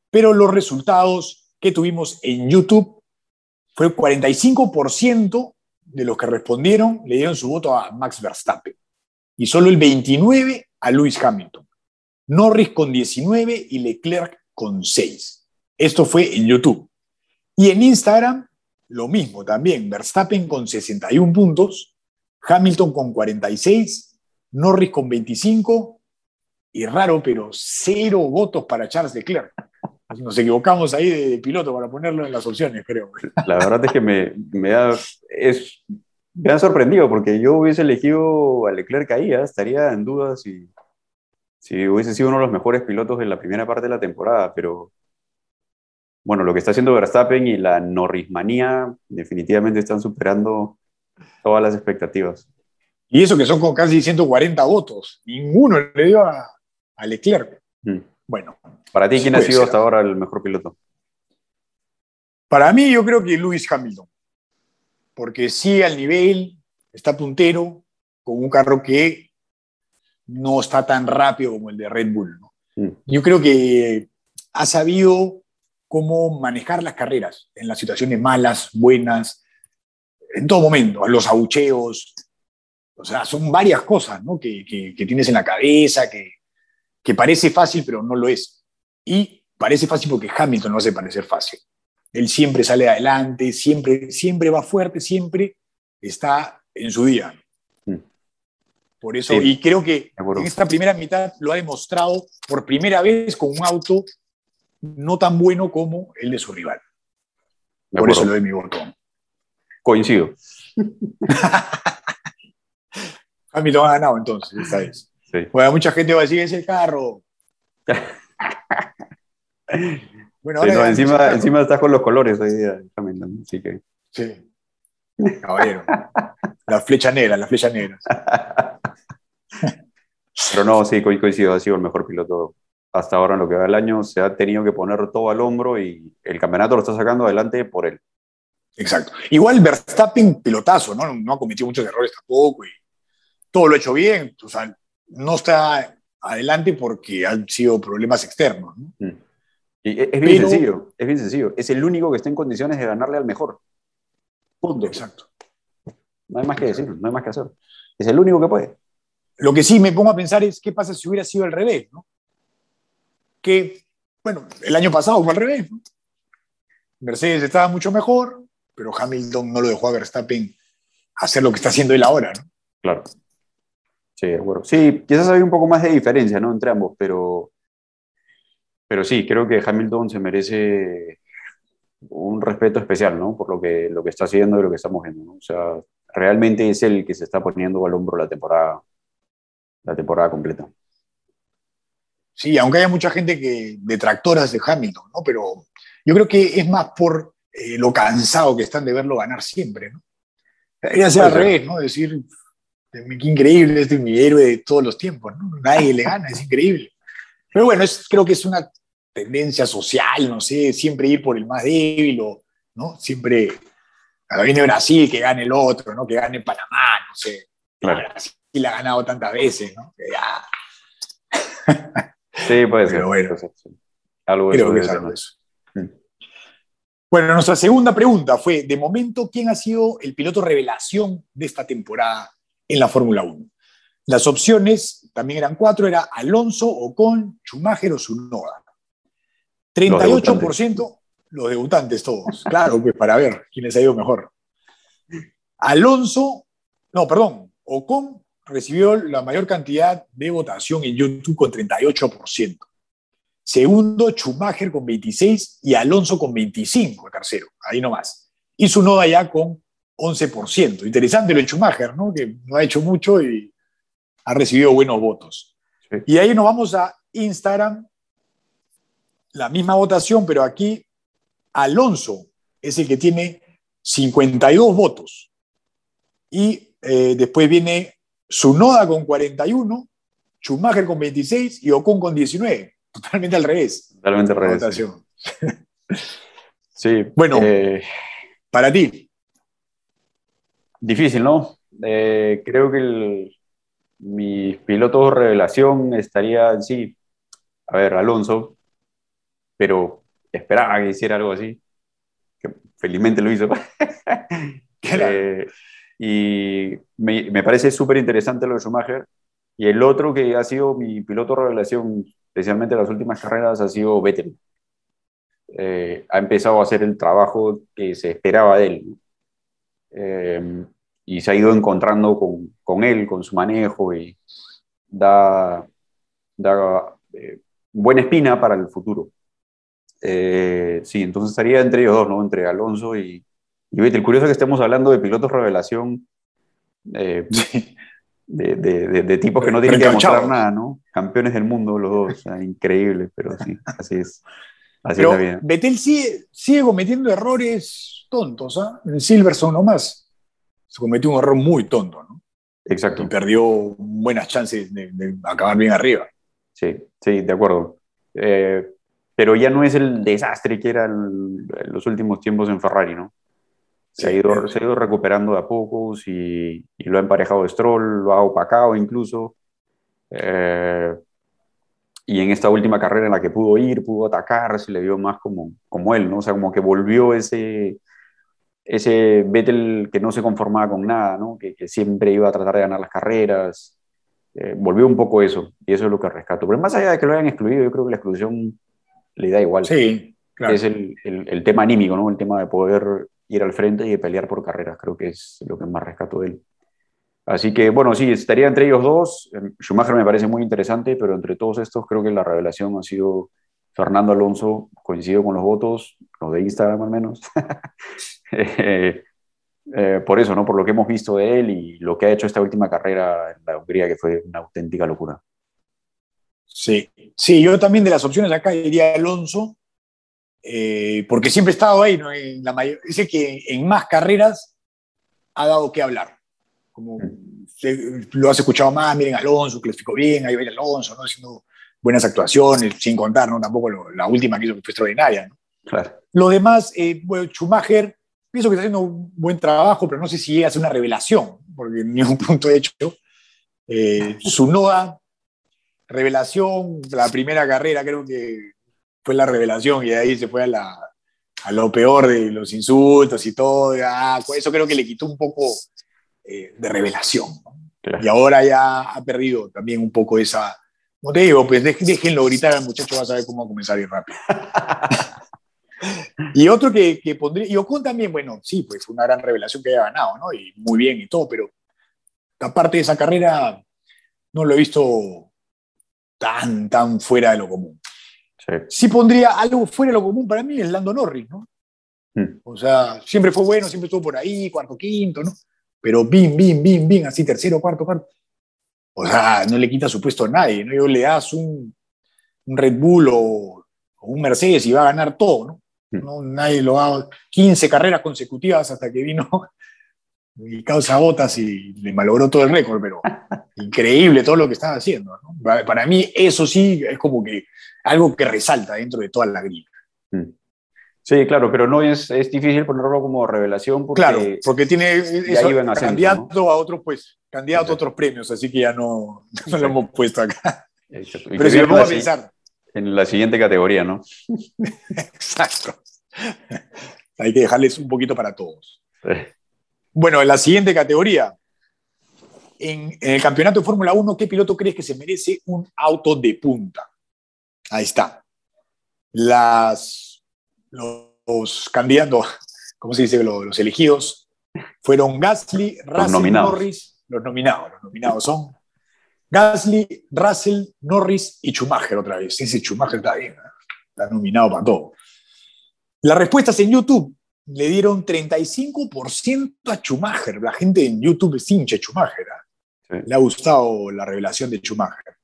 A: pero los resultados que tuvimos en YouTube fue 45% de los que respondieron le dieron su voto a Max Verstappen y solo el 29 a Lewis Hamilton. Norris con 19 y Leclerc con 6. Esto fue en YouTube. Y en Instagram, lo mismo también. Verstappen con 61 puntos, Hamilton con 46, Norris con 25 y raro, pero cero votos para Charles Leclerc. Nos equivocamos ahí de, piloto para ponerlo en las opciones, creo.
B: La verdad es que me, me da, es me han sorprendido porque yo hubiese elegido a Leclerc ahí, ¿eh? estaría en duda si, si hubiese sido uno de los mejores pilotos en la primera parte de la temporada, pero bueno, lo que está haciendo Verstappen y la Norrismanía definitivamente están superando todas las expectativas.
A: Y eso que son con casi 140 votos, ninguno le dio a, Leclerc. Mm. Bueno.
B: Para ti, ¿quién ha sido hasta ahora el mejor piloto?
A: Para mí, yo creo que Lewis Hamilton porque sí al nivel, está puntero, con un carro que no está tan rápido como el de Red Bull. Mm. Yo creo que ha sabido cómo manejar las carreras en las situaciones malas, buenas, en todo momento, los abucheos. O sea, son varias cosas que, tienes en la cabeza, que, que parece fácil, pero no lo es. Y parece fácil porque Hamilton no hace parecer fácil. Él siempre sale adelante, siempre, siempre va fuerte, siempre está en su día. Mm. Por eso, y creo que en esta primera mitad lo ha demostrado por primera vez con un auto no tan bueno como el de su rival. por eso lo doy mi botón.
B: Coincido. (laughs)
A: Hamilton ha ganado entonces, esta vez. Bueno, mucha gente va a decir, es el carro. (laughs)
B: Bueno, encima, encima estás con los colores hoy día, así que.
A: Sí. Caballero. la flecha negra, la flecha negra. (laughs)
B: Pero no, sí, coincido, ha sido el mejor piloto hasta ahora en lo que va del año. Se ha tenido que poner todo al hombro y el campeonato lo está sacando adelante por él.
A: Exacto. Igual Verstappen, pilotazo, ¿no? No ha cometido muchos errores tampoco y todo lo ha hecho bien. O sea, no está adelante porque han sido problemas externos. ¿no? Mm.
B: Y es, bien sencillo, es bien sencillo. Es el único que está en condiciones de ganarle al mejor.
A: Punto. Exacto.
B: No hay más que decir, no hay más que hacer. Es el único que puede.
A: Lo que sí me pongo a pensar es qué pasa si hubiera sido al revés, ¿no? Que, bueno, el año pasado fue al revés. Mercedes estaba mucho mejor, pero Hamilton no lo dejó a Verstappen hacer lo que está haciendo él ahora, ¿no?
B: Claro. Sí, de acuerdo. Sí, quizás hay un poco más de diferencia, ¿no? Entre ambos, pero, pero sí, creo que Hamilton se merece un respeto especial, ¿no? Por lo que, lo que está haciendo y lo que estamos viendo, ¿no? O sea, realmente es el que se está poniendo al hombro la temporada, la temporada completa.
A: Sí, aunque haya mucha gente que detractoras de Hamilton, ¿no? Pero yo creo que es más por eh, lo cansado que están de verlo ganar siempre, ¿no? Debería ser al revés, ¿no? Decir, qué increíble, este es mi héroe de todos los tiempos, ¿no? Nadie le gana, es increíble. Pero bueno, es, creo que es una tendencia social, no sé, siempre ir por el más débil o, ¿no? Siempre, cuando viene Brasil, que gane el otro, ¿no? Que gane Panamá, no sé. Claro. Brasil ha ganado tantas veces, ¿no?
B: Sí, puede ser. Pero bueno,
A: algo creo que es algo de eso. Bueno, nuestra segunda pregunta fue, de momento, ¿quién ha sido el piloto revelación de esta temporada en la Fórmula 1? Las opciones también eran cuatro, era Alonso, Ocon, Schumacher o Zunoda. 38% los debutantes todos, (laughs) claro, pues para ver quiénes ha ido mejor. Alonso, no, perdón, Ocon recibió la mayor cantidad de votación en YouTube con 38%. Segundo, Schumacher con 26 y Alonso con 25, tercero, ahí nomás. Y su noda ya con 11%. Interesante lo de Schumacher, ¿no? Que no ha hecho mucho y ha recibido buenos votos. Y ahí nos vamos a Instagram, la misma votación, pero aquí Alonso es el que tiene 52 votos. Y eh, después viene Sunoda con 41, Schumacher con 26 y Ocon con 19 totalmente al revés.
B: Totalmente al revés. (laughs) Sí.
A: Bueno, eh, para ti.
B: Difícil, ¿no? Eh, creo que el, mis pilotos revelación estaría, sí, a ver, Alonso, pero esperaba que hiciera algo así, que felizmente lo hizo. (laughs) Eh, y me, me parece súper interesante lo de Schumacher. Y el otro que ha sido mi piloto revelación especialmente en las últimas carreras, ha sido Vettel. Eh, ha empezado a hacer el trabajo que se esperaba de él. Eh, y se ha ido encontrando con, con, él, con su manejo y da, da eh, buena espina para el futuro. sí, entonces estaría entre ellos dos, ¿no? Entre Alonso y, y Vettel. Curioso que estemos hablando de pilotos revelación. (laughs) Sí de, de, tipos que no tienen que demostrar nada, ¿no? Campeones del mundo los dos, o sea, increíble, pero sí, así es. Así
A: pero Betel sigue, sigue, cometiendo errores tontos, ¿ah? En Silverson nomás se cometió un error muy tonto, ¿no?
B: Exacto.
A: Y perdió buenas chances de, acabar bien arriba.
B: Sí, sí, de acuerdo. Eh, pero ya no es el desastre que era los últimos tiempos en Ferrari, ¿no? Se ha, ido, se ha ido recuperando de a pocos y, lo ha emparejado Stroll, lo ha opacado incluso. Eh, y en esta última carrera en la que pudo ir, pudo atacar, se le vio más como, como él, ¿no? O sea, como que volvió ese, ese Vettel que no se conformaba con nada, ¿no? Que, siempre iba a tratar de ganar las carreras. Eh, volvió un poco eso, y eso es lo que rescato. Pero más allá de que lo hayan excluido, yo creo que la exclusión le da igual.
A: Sí, claro.
B: Es el, el, el tema anímico, ¿no? El tema de poder ir al frente y pelear por carreras, creo que es lo que más rescato de él. Así que, bueno, sí, estaría entre ellos dos. Em, Schumacher me parece muy interesante, pero entre todos estos creo que la revelación ha sido Fernando Alonso, coincido con los votos, los de Instagram al menos. (laughs) Eh, eh, por eso, ¿no? Por lo que hemos visto de él y lo que ha hecho esta última carrera en la Hungría, que fue una auténtica locura.
A: Sí, sí, yo también de las opciones acá diría Alonso, eh, porque siempre he estado ahí, ¿no? En la mayor, dice que en más carreras ha dado que hablar. Como lo has escuchado más, miren Alonso, clasificó bien, ahí va Alonso, ¿no? haciendo buenas actuaciones, sin contar, ¿no? Tampoco la última que hizo que fue extraordinaria, ¿no?
B: Claro.
A: Lo demás, eh, bueno, Schumacher, pienso que está haciendo un buen trabajo, pero no sé si llega a ser una revelación, porque en ningún (laughs) punto he hecho. Eh, su Noda, revelación, la primera carrera creo que fue la revelación y de ahí se fue a, la, a lo peor de los insultos y todo. Ah, eso creo que le quitó un poco eh, de revelación. Y ahora ya ha perdido también un poco esa... Como te digo, pues déjenlo gritar al muchacho, va a saber cómo comenzar a ir rápido. (laughs) Y otro que, que pondría, y Ocon también, bueno, sí, pues fue una gran revelación que haya ganado, ¿no? Y muy bien y todo, pero aparte de esa carrera, no lo he visto tan, tan fuera de lo común.
B: Sí.
A: Sí pondría algo fuera de lo común para mí, es Lando Norris, ¿no?
B: Mm.
A: O sea, siempre fue bueno, siempre estuvo por ahí, cuarto, quinto, ¿no? Pero bim, bim, bim, bim, así tercero, cuarto, cuarto. O sea, no le quita su puesto a nadie, ¿no? Yo le das un, un Red Bull o, o un Mercedes y va a ganar todo, ¿no?
B: Mm.
A: ¿no? Nadie lo ha 15 carreras consecutivas hasta que vino (laughs) y causa botas y le malogró todo el récord, pero (laughs) increíble todo lo que estaba haciendo. ¿no? Para, para mí eso sí es como que algo que resalta dentro de toda la grilla.
B: Sí, claro, pero no es, es difícil ponerlo como revelación porque
A: Claro, porque tiene eso,
B: ascenso,
A: candidato a otros pues, candidato
B: Exacto.
A: a otros premios, así que ya no, no lo hemos puesto acá.
B: Exacto.
A: Pero si
B: viene
A: pongo a pensar,
B: en la siguiente categoría, ¿no? (laughs)
A: exacto. Hay que dejarles un poquito para todos.
B: Sí.
A: Bueno, en la siguiente categoría. En, en el campeonato de Fórmula 1, ¿qué piloto crees que se merece un auto de punta? Ahí está. Las, los, candidatos, ¿cómo se dice? Los, los elegidos fueron Gasly, Russell,
B: nominados.
A: Norris. Los nominados. Los nominados son Gasly, Russell, Norris y Schumacher otra vez. Ese Schumacher está bien. ¿eh? Está nominado para todo. Las respuestas en YouTube le dieron 35% a Schumacher. La gente en YouTube es hincha Schumacher.
B: Sí.
A: Le ha gustado la revelación de Schumacher.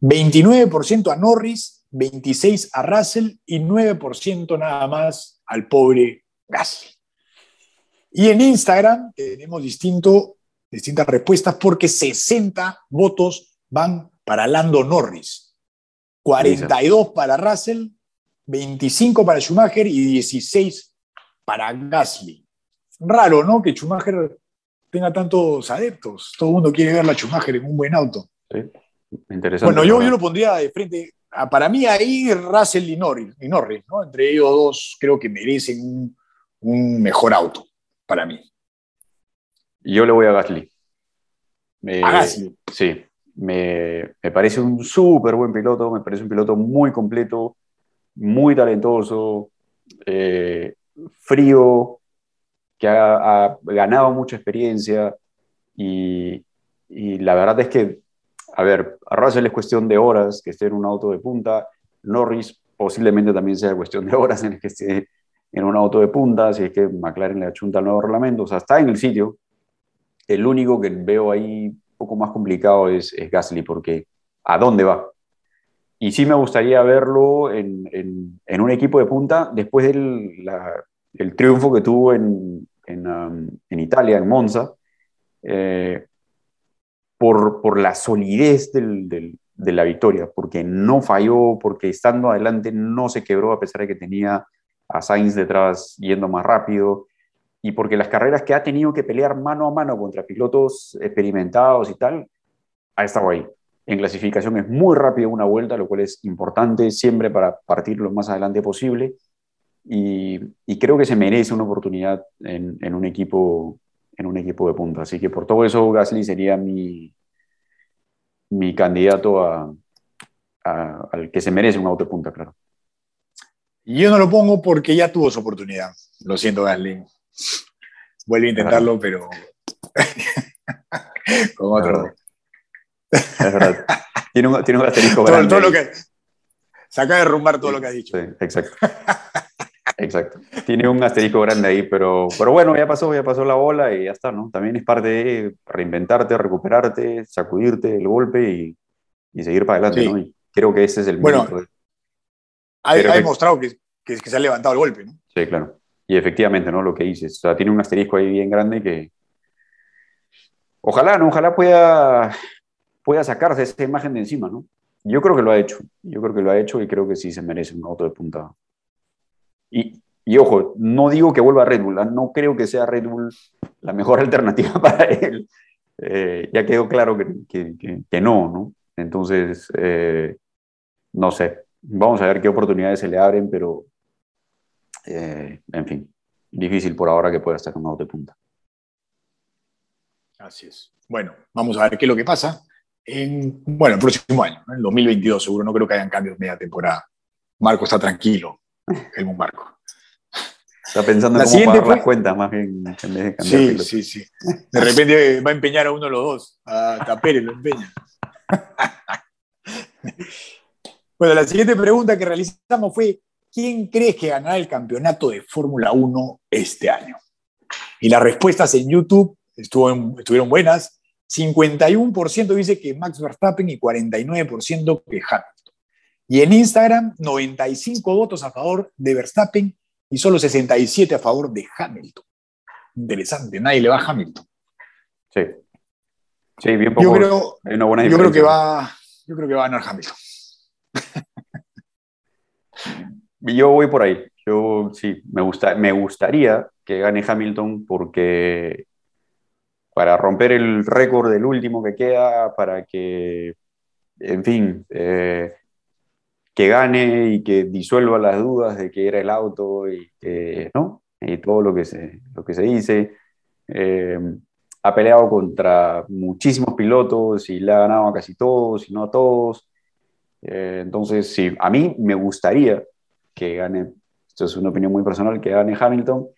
A: 29% a Norris, 26% a Russell y 9% nada más al pobre Gasly. Y en Instagram tenemos distinto, distintas respuestas porque 60 votos van para Lando Norris, 42 para Russell, 25 para Schumacher y 16 para Gasly. Raro, ¿no? Que Schumacher tenga tantos adeptos. Todo el mundo quiere ver a Schumacher en un buen auto.
B: Sí. Interesante.
A: Bueno, yo, yo lo pondría de frente. Para mí ahí Russell y Norris, y Norris, ¿no? Entre ellos dos creo que merecen un, un mejor auto, para mí.
B: Yo le voy a Gasly. Me-
A: A Gasly.
B: Sí, me, me parece un súper buen piloto, me parece un piloto muy completo, muy talentoso, eh, frío, que ha, ha ganado mucha experiencia y, y la verdad es que, a ver, a Russell es cuestión de horas que esté en un auto de punta, Norris posiblemente también sea cuestión de horas en el que esté en un auto de punta, si es que McLaren le achunta el nuevo reglamento, o sea, está en el sitio. El único que veo ahí un poco más complicado es, es Gasly, porque ¿a dónde va? Y sí me gustaría verlo en, en- en un equipo de punta después del la- el triunfo que tuvo en, en, um, Italia, en Monza, eh, por, por la solidez del- del- de la victoria, porque no falló, porque estando adelante no se quebró a pesar de que tenía a Sainz detrás yendo más rápido, y porque las carreras que ha tenido que pelear mano a mano contra pilotos experimentados y tal, ha estado ahí. En clasificación es muy rápido una vuelta, lo cual es importante siempre para partir lo más adelante posible. Y, y creo que se merece una oportunidad en, en un equipo, en un equipo de punta. Así que por todo eso Gasly sería mi, mi candidato a, a- al que se merece un auto de punta, claro.
A: Y yo no lo pongo porque ya tuvo su oportunidad. Lo siento, Gasly. Vuelve a intentarlo, pero (laughs) con otro.
B: Es verdad. tiene, un, tiene un asterisco
A: Todo,
B: grande
A: todo lo que, se acaba de derrumbar todo lo que has dicho.
B: Sí, exacto. (laughs) Exacto. Tiene un asterisco grande ahí, pero, pero bueno, ya pasó, ya pasó la bola y ya está, ¿no? También es parte de reinventarte, recuperarte, sacudirte el golpe y, y seguir para adelante,
A: Sí.
B: ¿no? Y creo que ese es el
A: Bueno,
B: de-
A: Ha, demostrado que, que- que se ha levantado el golpe, ¿no?
B: Sí, claro. Y efectivamente, ¿no? Lo que dices. O sea, tiene un asterisco ahí bien grande que. Ojalá, ¿no? Ojalá pueda, pueda sacarse esa imagen de encima, ¿no? Yo creo que lo ha hecho. Yo creo que lo ha hecho y creo que sí se merece un auto de punta. Y, ojo, no digo que vuelva a Red Bull. ¿ah? No creo que sea Red Bull la mejor (laughs) alternativa para él. Eh, ya quedó claro que, no, ¿no? Entonces, eh, no sé. Vamos a ver qué oportunidades se le abren, pero eh, en fin, difícil por ahora que pueda estar con de punta.
A: Así es. Bueno, vamos a ver qué es lo que pasa en, bueno, el próximo año, en el 2022 seguro, no creo que hayan cambios media temporada. Marco está tranquilo, Helmut Marco.
B: Está pensando en cómo pagar las cuentas más bien en vez de
A: cambiar Sí, sí, sí. De repente va a empeñar a uno de los dos. A Pérez lo empeña. (laughs) bueno, la siguiente pregunta que realizamos fue: ¿Quién crees que ganará el campeonato de Fórmula 1 este año? Y las respuestas en YouTube estuvieron buenas. 51% dice que Max Verstappen y 49% que Hamilton. Y en Instagram, 95 votos a favor de Verstappen y solo 67 a favor de Hamilton. Interesante, nadie le va a Hamilton.
B: Sí. Sí, bien poco.
A: Yo creo, yo creo que va, yo creo que va a ganar Hamilton. (laughs)
B: yo voy por ahí. Yo sí, me, gusta, me gustaría que gane Hamilton porque para romper el récord del último que queda, para que, en fin, eh, que gane y que disuelva las dudas de que era el auto y, ¿no? y todo lo que se, lo que se dice. Eh, ha peleado contra muchísimos pilotos y le ha ganado a casi todos y no a todos. Eh, entonces, sí, a mí me gustaría que gane, esto es una opinión muy personal, que gane Hamilton,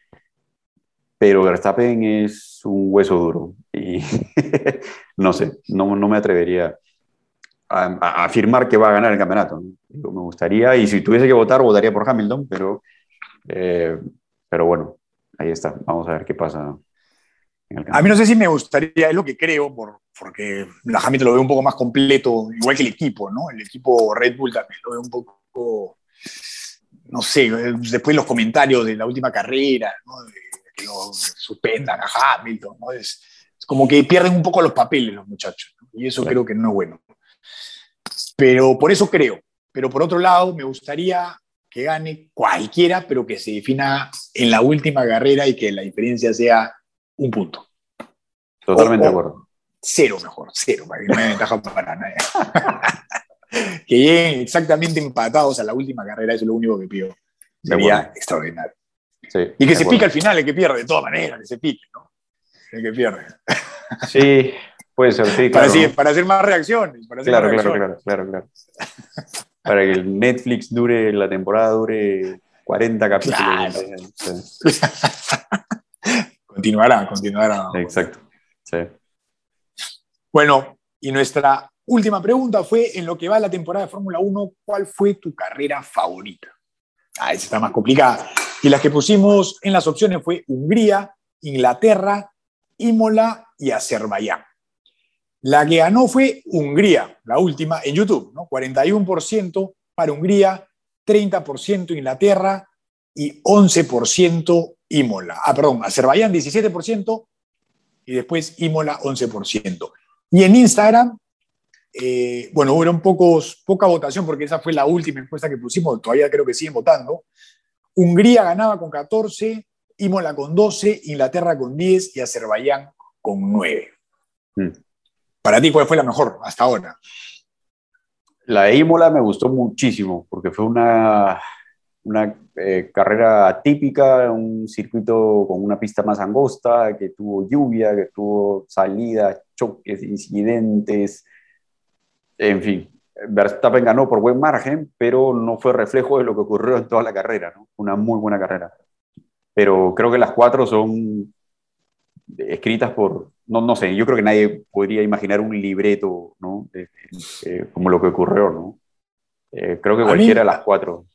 B: pero Verstappen es un hueso duro y (laughs) no sé, no, no me atrevería a, afirmar que va a ganar el campeonato. me gustaría, y si tuviese que votar, votaría por Hamilton, pero, eh, pero bueno, ahí está. Vamos a ver qué pasa.
A: a mí no sé si me gustaría, es lo que creo, por, porque la Hamilton lo veo un poco más completo, igual que el equipo, ¿no? El equipo Red Bull también lo veo un poco, no sé, después los comentarios de la última carrera, ¿no? que lo suspendan a Hamilton, ¿no? Es, como que pierden un poco los papeles los muchachos, y eso creo que no es bueno. Pero por eso creo. Pero por otro lado, me gustaría que gane cualquiera, pero que se defina en la última carrera y que la diferencia sea un punto.
B: Totalmente de acuerdo.
A: Cero mejor, cero, para que no haya ventaja para nadie. (laughs) que lleguen exactamente empatados a la última carrera, eso es lo único que pido. Sería extraordinario. y que se pique al final, el que pierde, de todas maneras, que se pique, ¿no? El que pierde.
B: Sí, Puede ser, sí,
A: claro. Para, hacer más reacciones. Para
B: claro, claro, claro, claro, claro, Para que el Netflix dure, la temporada dure 40 capítulos. (laughs)
A: continuará, continuará.
B: Exacto. Sí.
A: Bueno, y nuestra última pregunta fue, en lo que va la temporada de Fórmula 1, ¿cuál fue tu carrera favorita? Ah, esa está más complicada. Y las que pusimos en las opciones fue Hungría, Inglaterra, Imola y Azerbaiyán. La que ganó fue Hungría, la última, en YouTube, ¿no? 41% para Hungría, 30% Inglaterra y 11% Imola. Ah, perdón, Azerbaiyán 17% y después Imola 11%. Y en Instagram, eh, bueno, hubo pocos, poca votación porque esa fue la última encuesta que pusimos, todavía creo que siguen votando. Hungría ganaba con 14, Imola con 12, Inglaterra con 10 y Azerbaiyán con 9. Para ti, ¿cuál fue la mejor hasta ahora?
B: La de Imola me gustó muchísimo porque fue una, una eh, carrera atípica, un circuito con una pista más angosta, que tuvo lluvia, que tuvo salidas, choques, incidentes, en fin. Verstappen ganó por buen margen, pero no fue reflejo de lo que ocurrió en toda la carrera, ¿no? Una muy buena carrera. Pero creo que las cuatro son escritas por, no, no sé, yo creo que nadie podría imaginar un libreto, ¿no? como lo que ocurrió, ¿no? Eh, creo que cualquiera de las cuatro.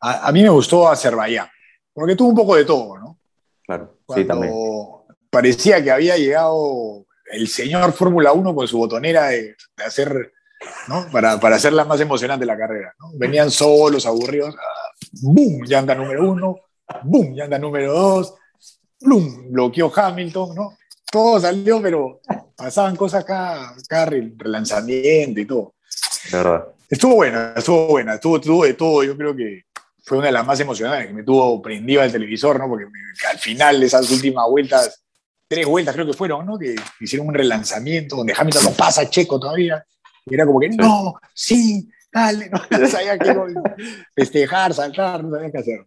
A: A, mí me gustó Azerbaiyán, porque tuvo un poco de todo, ¿no?
B: Claro, sí, también.
A: Parecía que había llegado el señor Fórmula 1 con su botonera de, hacer, ¿no? Para, para, hacerla más emocionante la carrera, ¿no? Venían solos, aburridos, ¡boom! Ya anda número uno, ¡boom! Ya anda número dos, ¡plum! Bloqueó Hamilton, ¿no? Todo salió, pero pasaban cosas acá, acá relanzamiento y todo.
B: verdad.
A: Estuvo buena, estuvo buena, estuvo, estuvo de todo. Yo creo que fue una de las más emocionantes, que me tuvo prendido al televisor, ¿no? Porque al final de esas últimas vueltas, tres vueltas creo que fueron, ¿no? Que hicieron un relanzamiento donde Hamilton no pasa Checo todavía. Y era como que, no, sí, dale, no, (laughs) sabía qué festejar, saltar, no sabía qué hacer.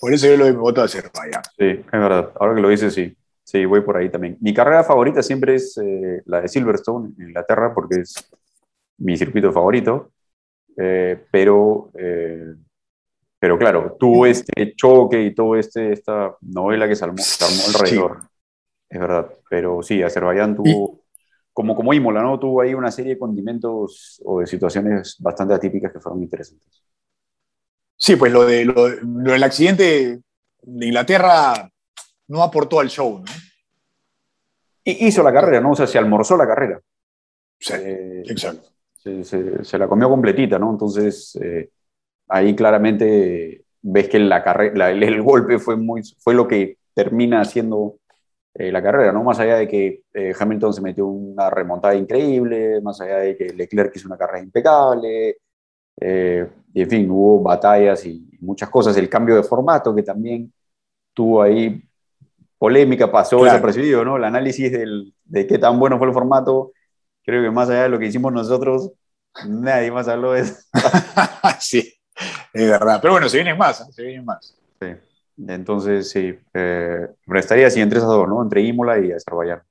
A: Por eso yo lo voto a hacer, vaya.
B: Sí, es verdad. Ahora que lo dices, sí. Sí, voy por ahí también. Mi carrera favorita siempre es eh, la de Silverstone en Inglaterra porque es mi circuito favorito, eh, pero eh, pero claro, tuvo este choque y todo este, esta novela que se armó, alrededor. Es verdad. Pero sí, Azerbaiyán tuvo, como, como Imola, ¿no? Tuvo ahí una serie de condimentos o de situaciones bastante atípicas que fueron interesantes.
A: Sí, pues lo, de, lo, del accidente de Inglaterra no aportó al show, ¿no?
B: hizo la carrera, ¿no? O sea, se almorzó la carrera.
A: Sí, eh, exacto.
B: Se, la comió completita, ¿no? Entonces, eh, ahí claramente ves que la carrera, el, golpe fue, muy, fue lo que termina haciendo eh, la carrera, ¿no? Más allá de que Hamilton se metió una remontada increíble, más allá de que Leclerc hizo una carrera impecable, y en fin, hubo batallas y muchas cosas, el cambio de formato que también tuvo ahí polémica, pasó claro. desapercibido, ¿no? El análisis del, de qué tan bueno fue el formato, creo que más allá de lo que hicimos nosotros, nadie más habló de eso. (laughs)
A: sí, es verdad. Pero bueno, se vienen más, ¿eh? se vienen más.
B: Sí. Entonces, sí, eh, estaría así entre esas dos, ¿no? Entre Imola y Azerbaiyán.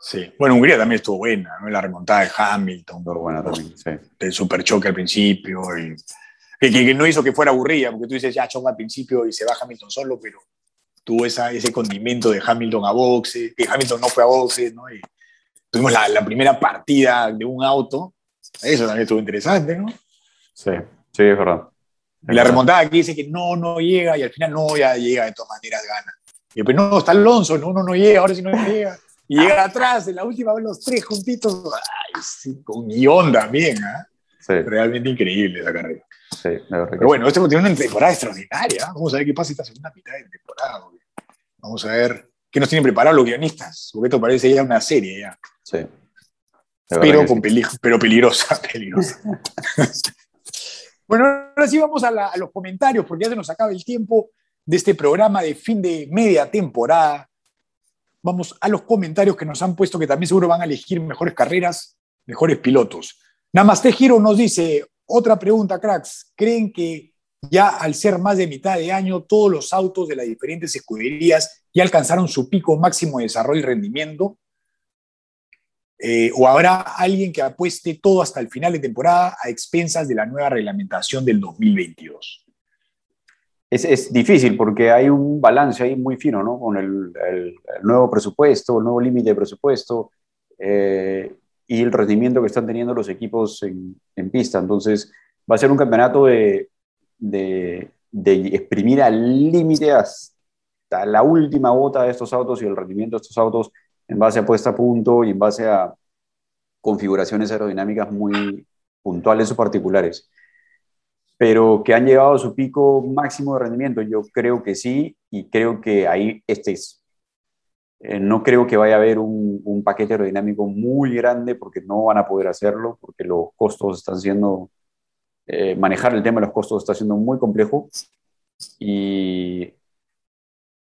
A: Sí, bueno, Hungría también estuvo buena, ¿no? La remontada de Hamilton.
B: Estuvo buena también, sí.
A: El super choque al principio. Y, que, que, no hizo que fuera aburrida, porque tú dices, ya choca al principio y se va Hamilton solo, pero tuvo esa, ese condimento de Hamilton a boxe, que Hamilton no fue a boxe, ¿no? Y tuvimos la, la, primera partida de un auto, eso también estuvo interesante, ¿no?
B: Sí, sí, es verdad.
A: Y la remontada aquí dice que no, no llega, y al final no, ya llega, de todas maneras gana. Y después, no, está Alonso, no, no, no llega, ahora sí no llega. Y llega atrás, en la última vez los tres juntitos, ay, sí, con guion también, ¿eh? Sí. Realmente increíble la carrera.
B: Sí,
A: Pero bueno, este tiene una temporada extraordinaria. Vamos a ver qué pasa esta segunda mitad de temporada. Vamos a ver qué nos tienen preparados los guionistas, porque esto parece ya una serie ya.
B: Sí.
A: Pero, con pero peligrosa, (laughs) peligrosa. (laughs) bueno, ahora sí vamos a, a, los comentarios, porque ya se nos acaba el tiempo de este programa de fin de media temporada. Vamos a los comentarios que nos han puesto, que también seguro van a elegir mejores carreras, mejores pilotos. Namaste Giro nos dice, otra pregunta, cracks, ¿creen que ya al ser más de mitad de año, todos los autos de las diferentes escuderías ya alcanzaron su pico máximo de desarrollo y rendimiento. Eh, ¿O habrá alguien que apueste todo hasta el final de temporada a expensas de la nueva reglamentación del 2022?
B: Es, es difícil porque hay un balance ahí muy fino, ¿no? Con el, nuevo presupuesto, el nuevo límite de presupuesto eh, y el rendimiento que están teniendo los equipos en, en pista. Entonces, va a ser un campeonato de, de, exprimir al límite hasta la última gota de estos autos y el rendimiento de estos autos en base a puesta a punto y en base a configuraciones aerodinámicas muy puntuales o particulares. Pero que han llegado a su pico máximo de rendimiento, yo creo que sí, y creo que ahí este es. Eh, no creo que vaya a haber un, un, paquete aerodinámico muy grande porque no van a poder hacerlo, porque los costos están siendo eh, manejar el tema de los costos está siendo muy complejo. Y,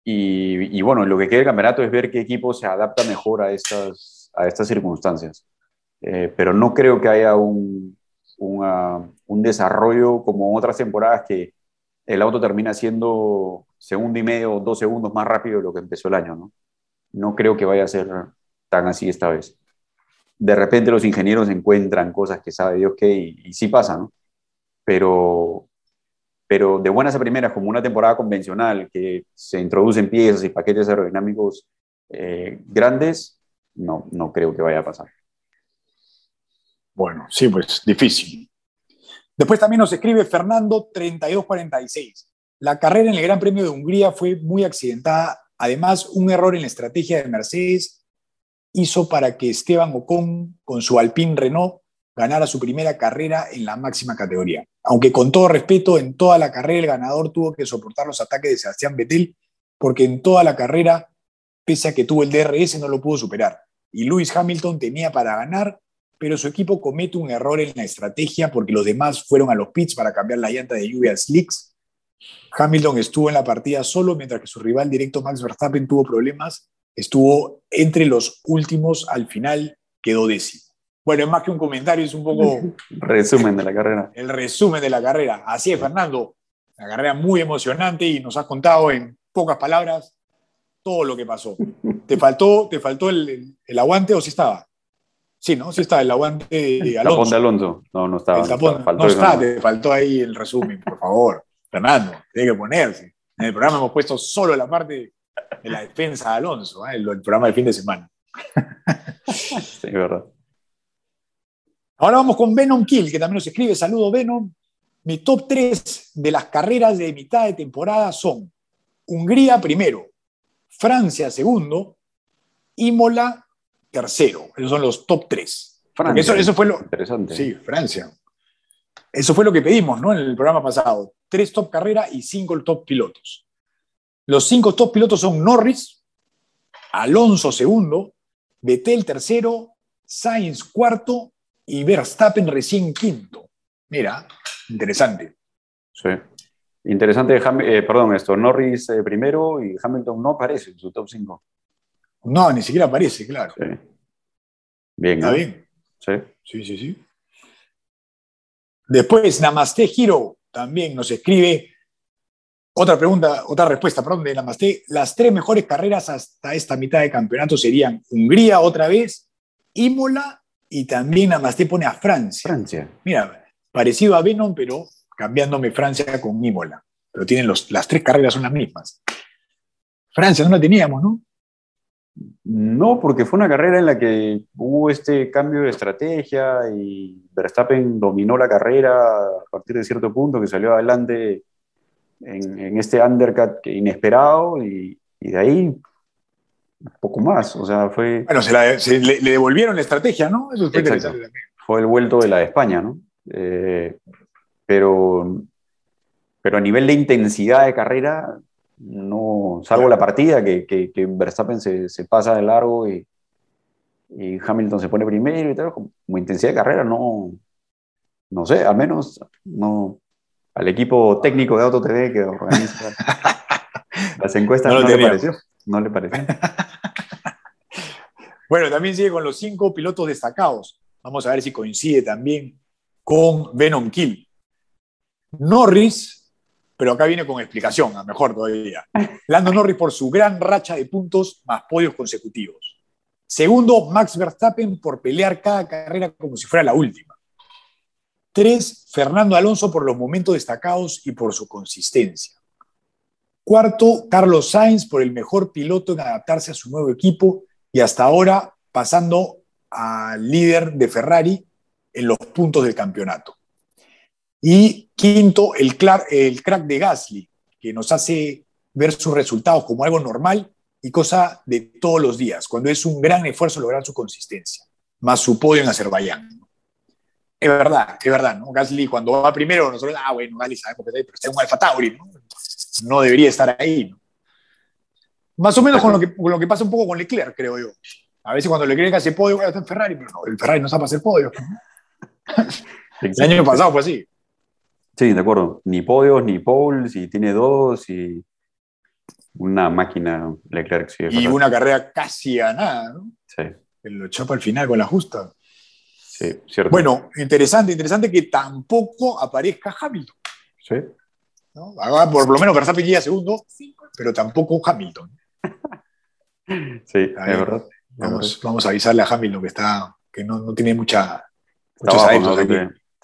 B: y, bueno, lo que queda del campeonato es ver qué equipo se adapta mejor a estas, a estas circunstancias. Eh, pero no creo que haya un, un desarrollo como otras temporadas que el auto termina siendo segundo y medio o dos segundos más rápido de lo que empezó el año. ¿no? no creo que vaya a ser tan así esta vez. De repente los ingenieros encuentran cosas que sabe Dios que y, y sí pasa, ¿no? Pero, pero de buenas a primeras, como una temporada convencional, que se introducen piezas y paquetes aerodinámicos eh, grandes, no, no creo que vaya a pasar.
A: Bueno, sí, pues difícil. Después también nos escribe Fernando 3246. La carrera en el Gran Premio de Hungría fue muy accidentada. Además, un error en la estrategia de Mercedes hizo para que Esteban Ocon, con su Alpine Renault, ganara su primera carrera en la máxima categoría. Aunque con todo respeto, en toda la carrera el ganador tuvo que soportar los ataques de Sebastián Vettel, porque en toda la carrera, pese a que tuvo el DRS, no lo pudo superar. Y Lewis Hamilton tenía para ganar, pero su equipo comete un error en la estrategia porque los demás fueron a los pits para cambiar la llanta de lluvia slicks. Hamilton estuvo en la partida solo, mientras que su rival directo Max Verstappen tuvo problemas. Estuvo entre los últimos, al final quedó décimo. Bueno, es más que un comentario, es un poco... (laughs)
B: resumen de la carrera.
A: El resumen de la carrera. Así es, Fernando. La carrera muy emocionante y nos has contado en pocas palabras todo lo que pasó. (laughs) ¿Te faltó, te faltó el, el aguante o si estaba? Sí, ¿no? Sí está el aguante de
B: Alonso. Tapón de Alonso. No, no estaba.
A: no está, te faltó ahí el resumen, por favor. Fernando, tiene que ponerse. En el programa hemos puesto solo la parte de la defensa de Alonso, ¿eh? el, programa del fin de semana. (laughs)
B: sí, verdad.
A: Ahora vamos con Venom Kill, que también nos escribe. Saludo, Venom. Mi top 3 de las carreras de mitad de temporada son Hungría primero, Francia segundo, Imola tercero. Esos son los top 3. Eso, eso, fue lo.
B: Interesante.
A: Sí, Francia. Eso fue lo que pedimos ¿no? en el programa pasado. Tres top carreras y cinco top pilotos. Los cinco top pilotos son Norris, Alonso segundo, Vettel tercero, Sainz cuarto y Verstappen recién quinto. Mira, interesante.
B: Sí. Interesante, eh, perdón, esto, Norris eh, primero y Hamilton no aparece en su top 5.
A: No, ni siquiera aparece, claro.
B: Bien.
A: ¿Está bien?
B: Sí.
A: Sí, sí, sí. Después, Namaste Hiro también nos escribe otra pregunta, otra respuesta, perdón, de Namaste. Las tres mejores carreras hasta esta mitad de campeonato serían Hungría otra vez, Imola y también Namaste pone a Francia.
B: Francia.
A: Mira, parecido a Venom, pero cambiándome Francia con Imola. Pero tienen los, las tres carreras son las mismas. Francia no la teníamos, ¿no?
B: No, porque fue una carrera en la que hubo este cambio de estrategia y Verstappen dominó la carrera a partir de cierto punto, que salió adelante en, este undercut inesperado y, de ahí poco más. O sea, fue.
A: Bueno, se, le, devolvieron la estrategia, ¿no?
B: Eso fue, fue el vuelto de la de España, ¿no? Eh, pero, pero a nivel de intensidad de carrera, no, salvo la partida que, que, Verstappen se, se, pasa de largo y, y, Hamilton se pone primero y tal, como, intensidad de carrera, no, no sé, al menos no, al equipo técnico de Auto TV que organiza (laughs) las encuestas no, le pareció. No le pareció. (laughs)
A: bueno, también sigue con los cinco pilotos destacados. Vamos a ver si coincide también con Venom Kill. Norris pero acá viene con explicación, a mejor todavía. (laughs) Lando Norris por su gran racha de puntos más podios consecutivos. Segundo, Max Verstappen por pelear cada carrera como si fuera la última. Tres, Fernando Alonso por los momentos destacados y por su consistencia. Cuarto, Carlos Sainz por el mejor piloto en adaptarse a su nuevo equipo y hasta ahora pasando al líder de Ferrari en los puntos del campeonato. Y quinto, el, crack de Gasly, que nos hace ver sus resultados como algo normal y cosa de todos los días, cuando es un gran esfuerzo lograr su consistencia, más su podio en Azerbaiyán. Es verdad, es verdad, ¿no? Gasly cuando va primero, nosotros, ah, bueno, Gasly sabemos que pero está en un Alfa Tauri, ¿no? No debería estar ahí, ¿no? Más o menos con lo, que, con lo que pasa un poco con Leclerc, creo yo. A veces cuando Leclerc hace podio, está en Ferrari, pero no, el Ferrari no sabe hacer podio. el año pasado fue así.
B: Sí, de acuerdo. Ni podios, ni poles, y tiene dos, y una máquina Leclerc. Sí,
A: y una carrera casi ganada, ¿no?
B: Sí.
A: Lo chapa al final con la justa.
B: Sí, cierto.
A: Bueno, interesante, interesante que tampoco aparezca Hamilton.
B: Sí.
A: ¿No? por lo menos Verstappen llega segundo, pero tampoco Hamilton. (laughs)
B: sí, es verdad.
A: Vamos, vamos, a avisarle a Hamilton que está, que no, no tiene mucha,
B: aquí.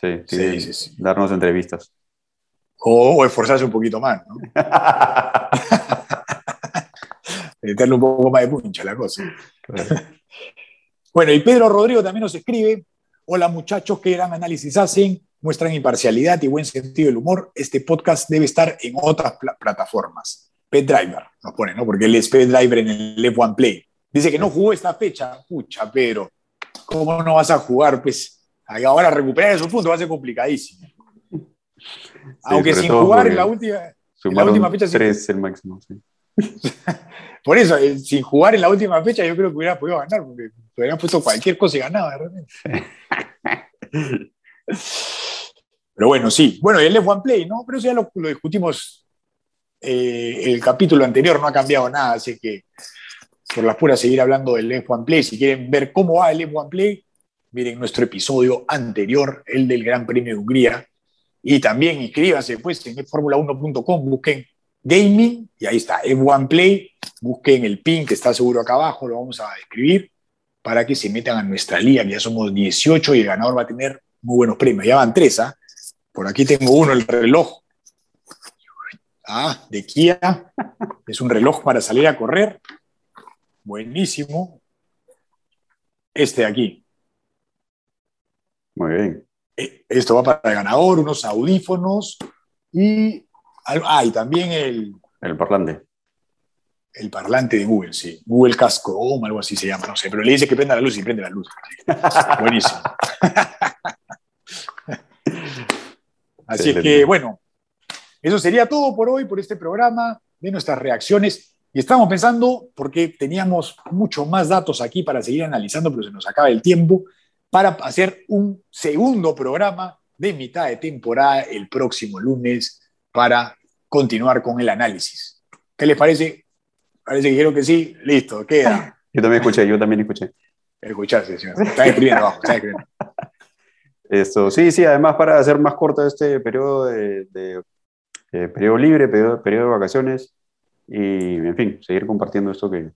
B: Sí, sí, sí, darnos entrevistas.
A: O, esforzarse un poquito más, ¿no? (laughs) Meterle un poco más de puncha la cosa. (laughs) bueno, y Pedro Rodrigo también nos escribe, hola muchachos, qué gran análisis hacen, muestran imparcialidad y buen sentido del humor. Este podcast debe estar en otras plataformas. Pet Driver, nos pone, ¿no? Porque él es Pet Driver en el F1 Play. Dice que no jugó esta fecha. Pucha, Pedro, ¿cómo no vas a jugar? Pues Ahora recuperar esos puntos va a ser complicadísimo. Aunque sin jugar en la última, en la última fecha.
B: Tres el máximo, sí. (laughs)
A: Por eso, eh, sin jugar en la última fecha, yo creo que hubiera podido ganar, porque hubiera puesto cualquier cosa y ganaba de repente. (laughs) Pero bueno, sí. Bueno, el F1 Play, ¿no? Pero eso ya lo, discutimos eh, el capítulo anterior, no ha cambiado nada, así que por las puras seguir hablando del F1 Play. Si quieren ver cómo va el F1 Play, miren nuestro episodio anterior, el del Gran Premio de Hungría. Y también inscríbanse pues en formula1.com, busquen gaming y ahí está, F1 Play, busquen el pin que está seguro acá abajo, lo vamos a escribir para que se metan a nuestra liga, que ya somos 18 y el ganador va a tener muy buenos premios. Ya van tres, ¿ah? Por aquí tengo uno, el reloj. Ah, de Kia. Es un reloj para salir a correr. Buenísimo. Este de aquí.
B: Muy bien.
A: Eh, esto va para el ganador, unos audífonos y, ah, y también el...
B: El parlante.
A: El parlante de Google, sí. Google Casco o algo así se llama, no sé. Pero le dice que prenda la luz y prende la luz. (laughs) Buenísimo. Así es que, bueno, eso sería todo por hoy, por este programa, de nuestras reacciones. Y estamos pensando, porque teníamos muchos más datos aquí para seguir analizando, pero se nos acaba el tiempo, para hacer un segundo programa de mitad de temporada el próximo lunes para continuar con el análisis. ¿Qué les parece? Parece que dijeron que sí. Listo, queda.
B: Yo también escuché, yo también escuché.
A: Escuchaste, señor. Está escribiendo abajo, está escribiendo.
B: Esto, sí, sí, además para hacer más corto este periodo de, periodo libre, periodo, periodo, de vacaciones y, en fin, seguir compartiendo esto que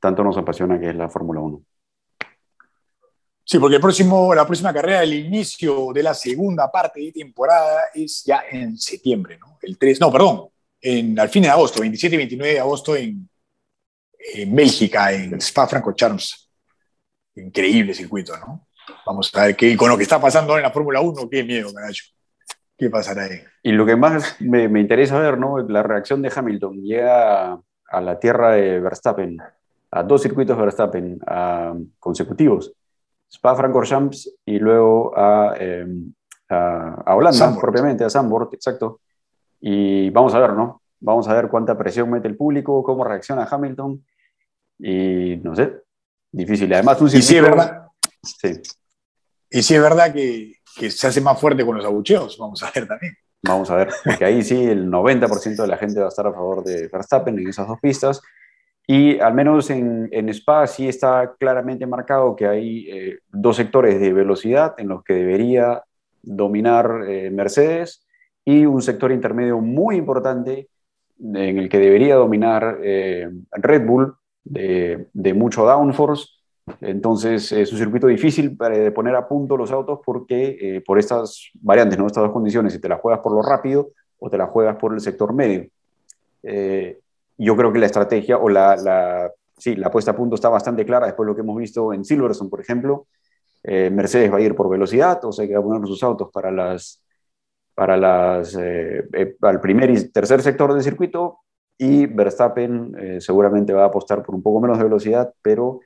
B: tanto nos apasiona, que es la Fórmula 1.
A: Sí, porque el próximo, la próxima carrera, el inicio de la segunda parte de temporada es ya en septiembre, ¿no? El 3, no, perdón, en, al fin de agosto, 27 y 29 de agosto en, en Bélgica, en Spa-Francorchamps. Increíble circuito, ¿no? Vamos a ver qué, con lo que está pasando en la Fórmula 1, qué miedo, carajo. ¿Qué pasará ahí?
B: Y lo que más me, me, interesa ver, ¿no? La reacción de Hamilton. Llega a, la tierra de Verstappen, a dos circuitos Verstappen a, consecutivos. Spa-Francorchamps y luego a, em, a, Holanda, propiamente, a Zandvoort, exacto. Y vamos a ver, ¿no? Vamos a ver cuánta presión mete el público, cómo reacciona Hamilton. Y no sé, difícil. Además, un
A: circuito... Y sí, es verdad. Sí. Y sí es verdad que, que se hace más fuerte con los abucheos, vamos a ver también.
B: Vamos a ver, porque ahí sí el 90% de la gente va a estar a favor de Verstappen en esas dos pistas. Y al menos en, en Spa sí está claramente marcado que hay eh, dos sectores de velocidad en los que debería dominar eh, Mercedes y un sector intermedio muy importante en el que debería dominar eh, Red Bull de, de, mucho downforce. Entonces es un circuito difícil para, de poner a punto los autos porque por estas variantes, ¿no? estas dos condiciones, si te la juegas por lo rápido o te la juegas por el sector medio yo creo que la estrategia o la, la, sí, la puesta a punto está bastante clara después de lo que hemos visto en Silverstone, por ejemplo. Eh, Mercedes va a ir por velocidad, o sea que va a poner sus autos para las para las eh, eh, al primer y tercer sector del circuito y Verstappen seguramente va a apostar por un poco menos de velocidad, pero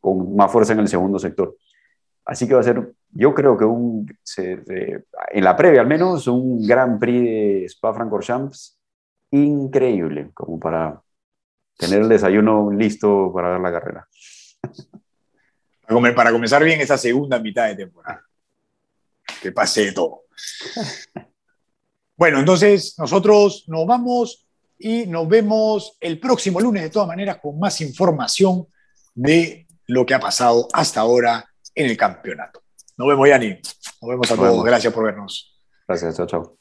B: con más fuerza en el segundo sector. Así que va a ser, yo creo que un, en la previa al menos, un Gran Prix de Spa-Francorchamps increíble, como para tener el desayuno listo para ver la carrera. (laughs)
A: Para comenzar bien esa segunda mitad de temporada. Que pase todo. (laughs) Bueno, entonces nosotros nos vamos y nos vemos el próximo lunes, de todas maneras, con más información de lo que ha pasado hasta ahora en el campeonato. Nos vemos, Yanni. Nos vemos a todos. Gracias por vernos.
B: Gracias, chao, chao.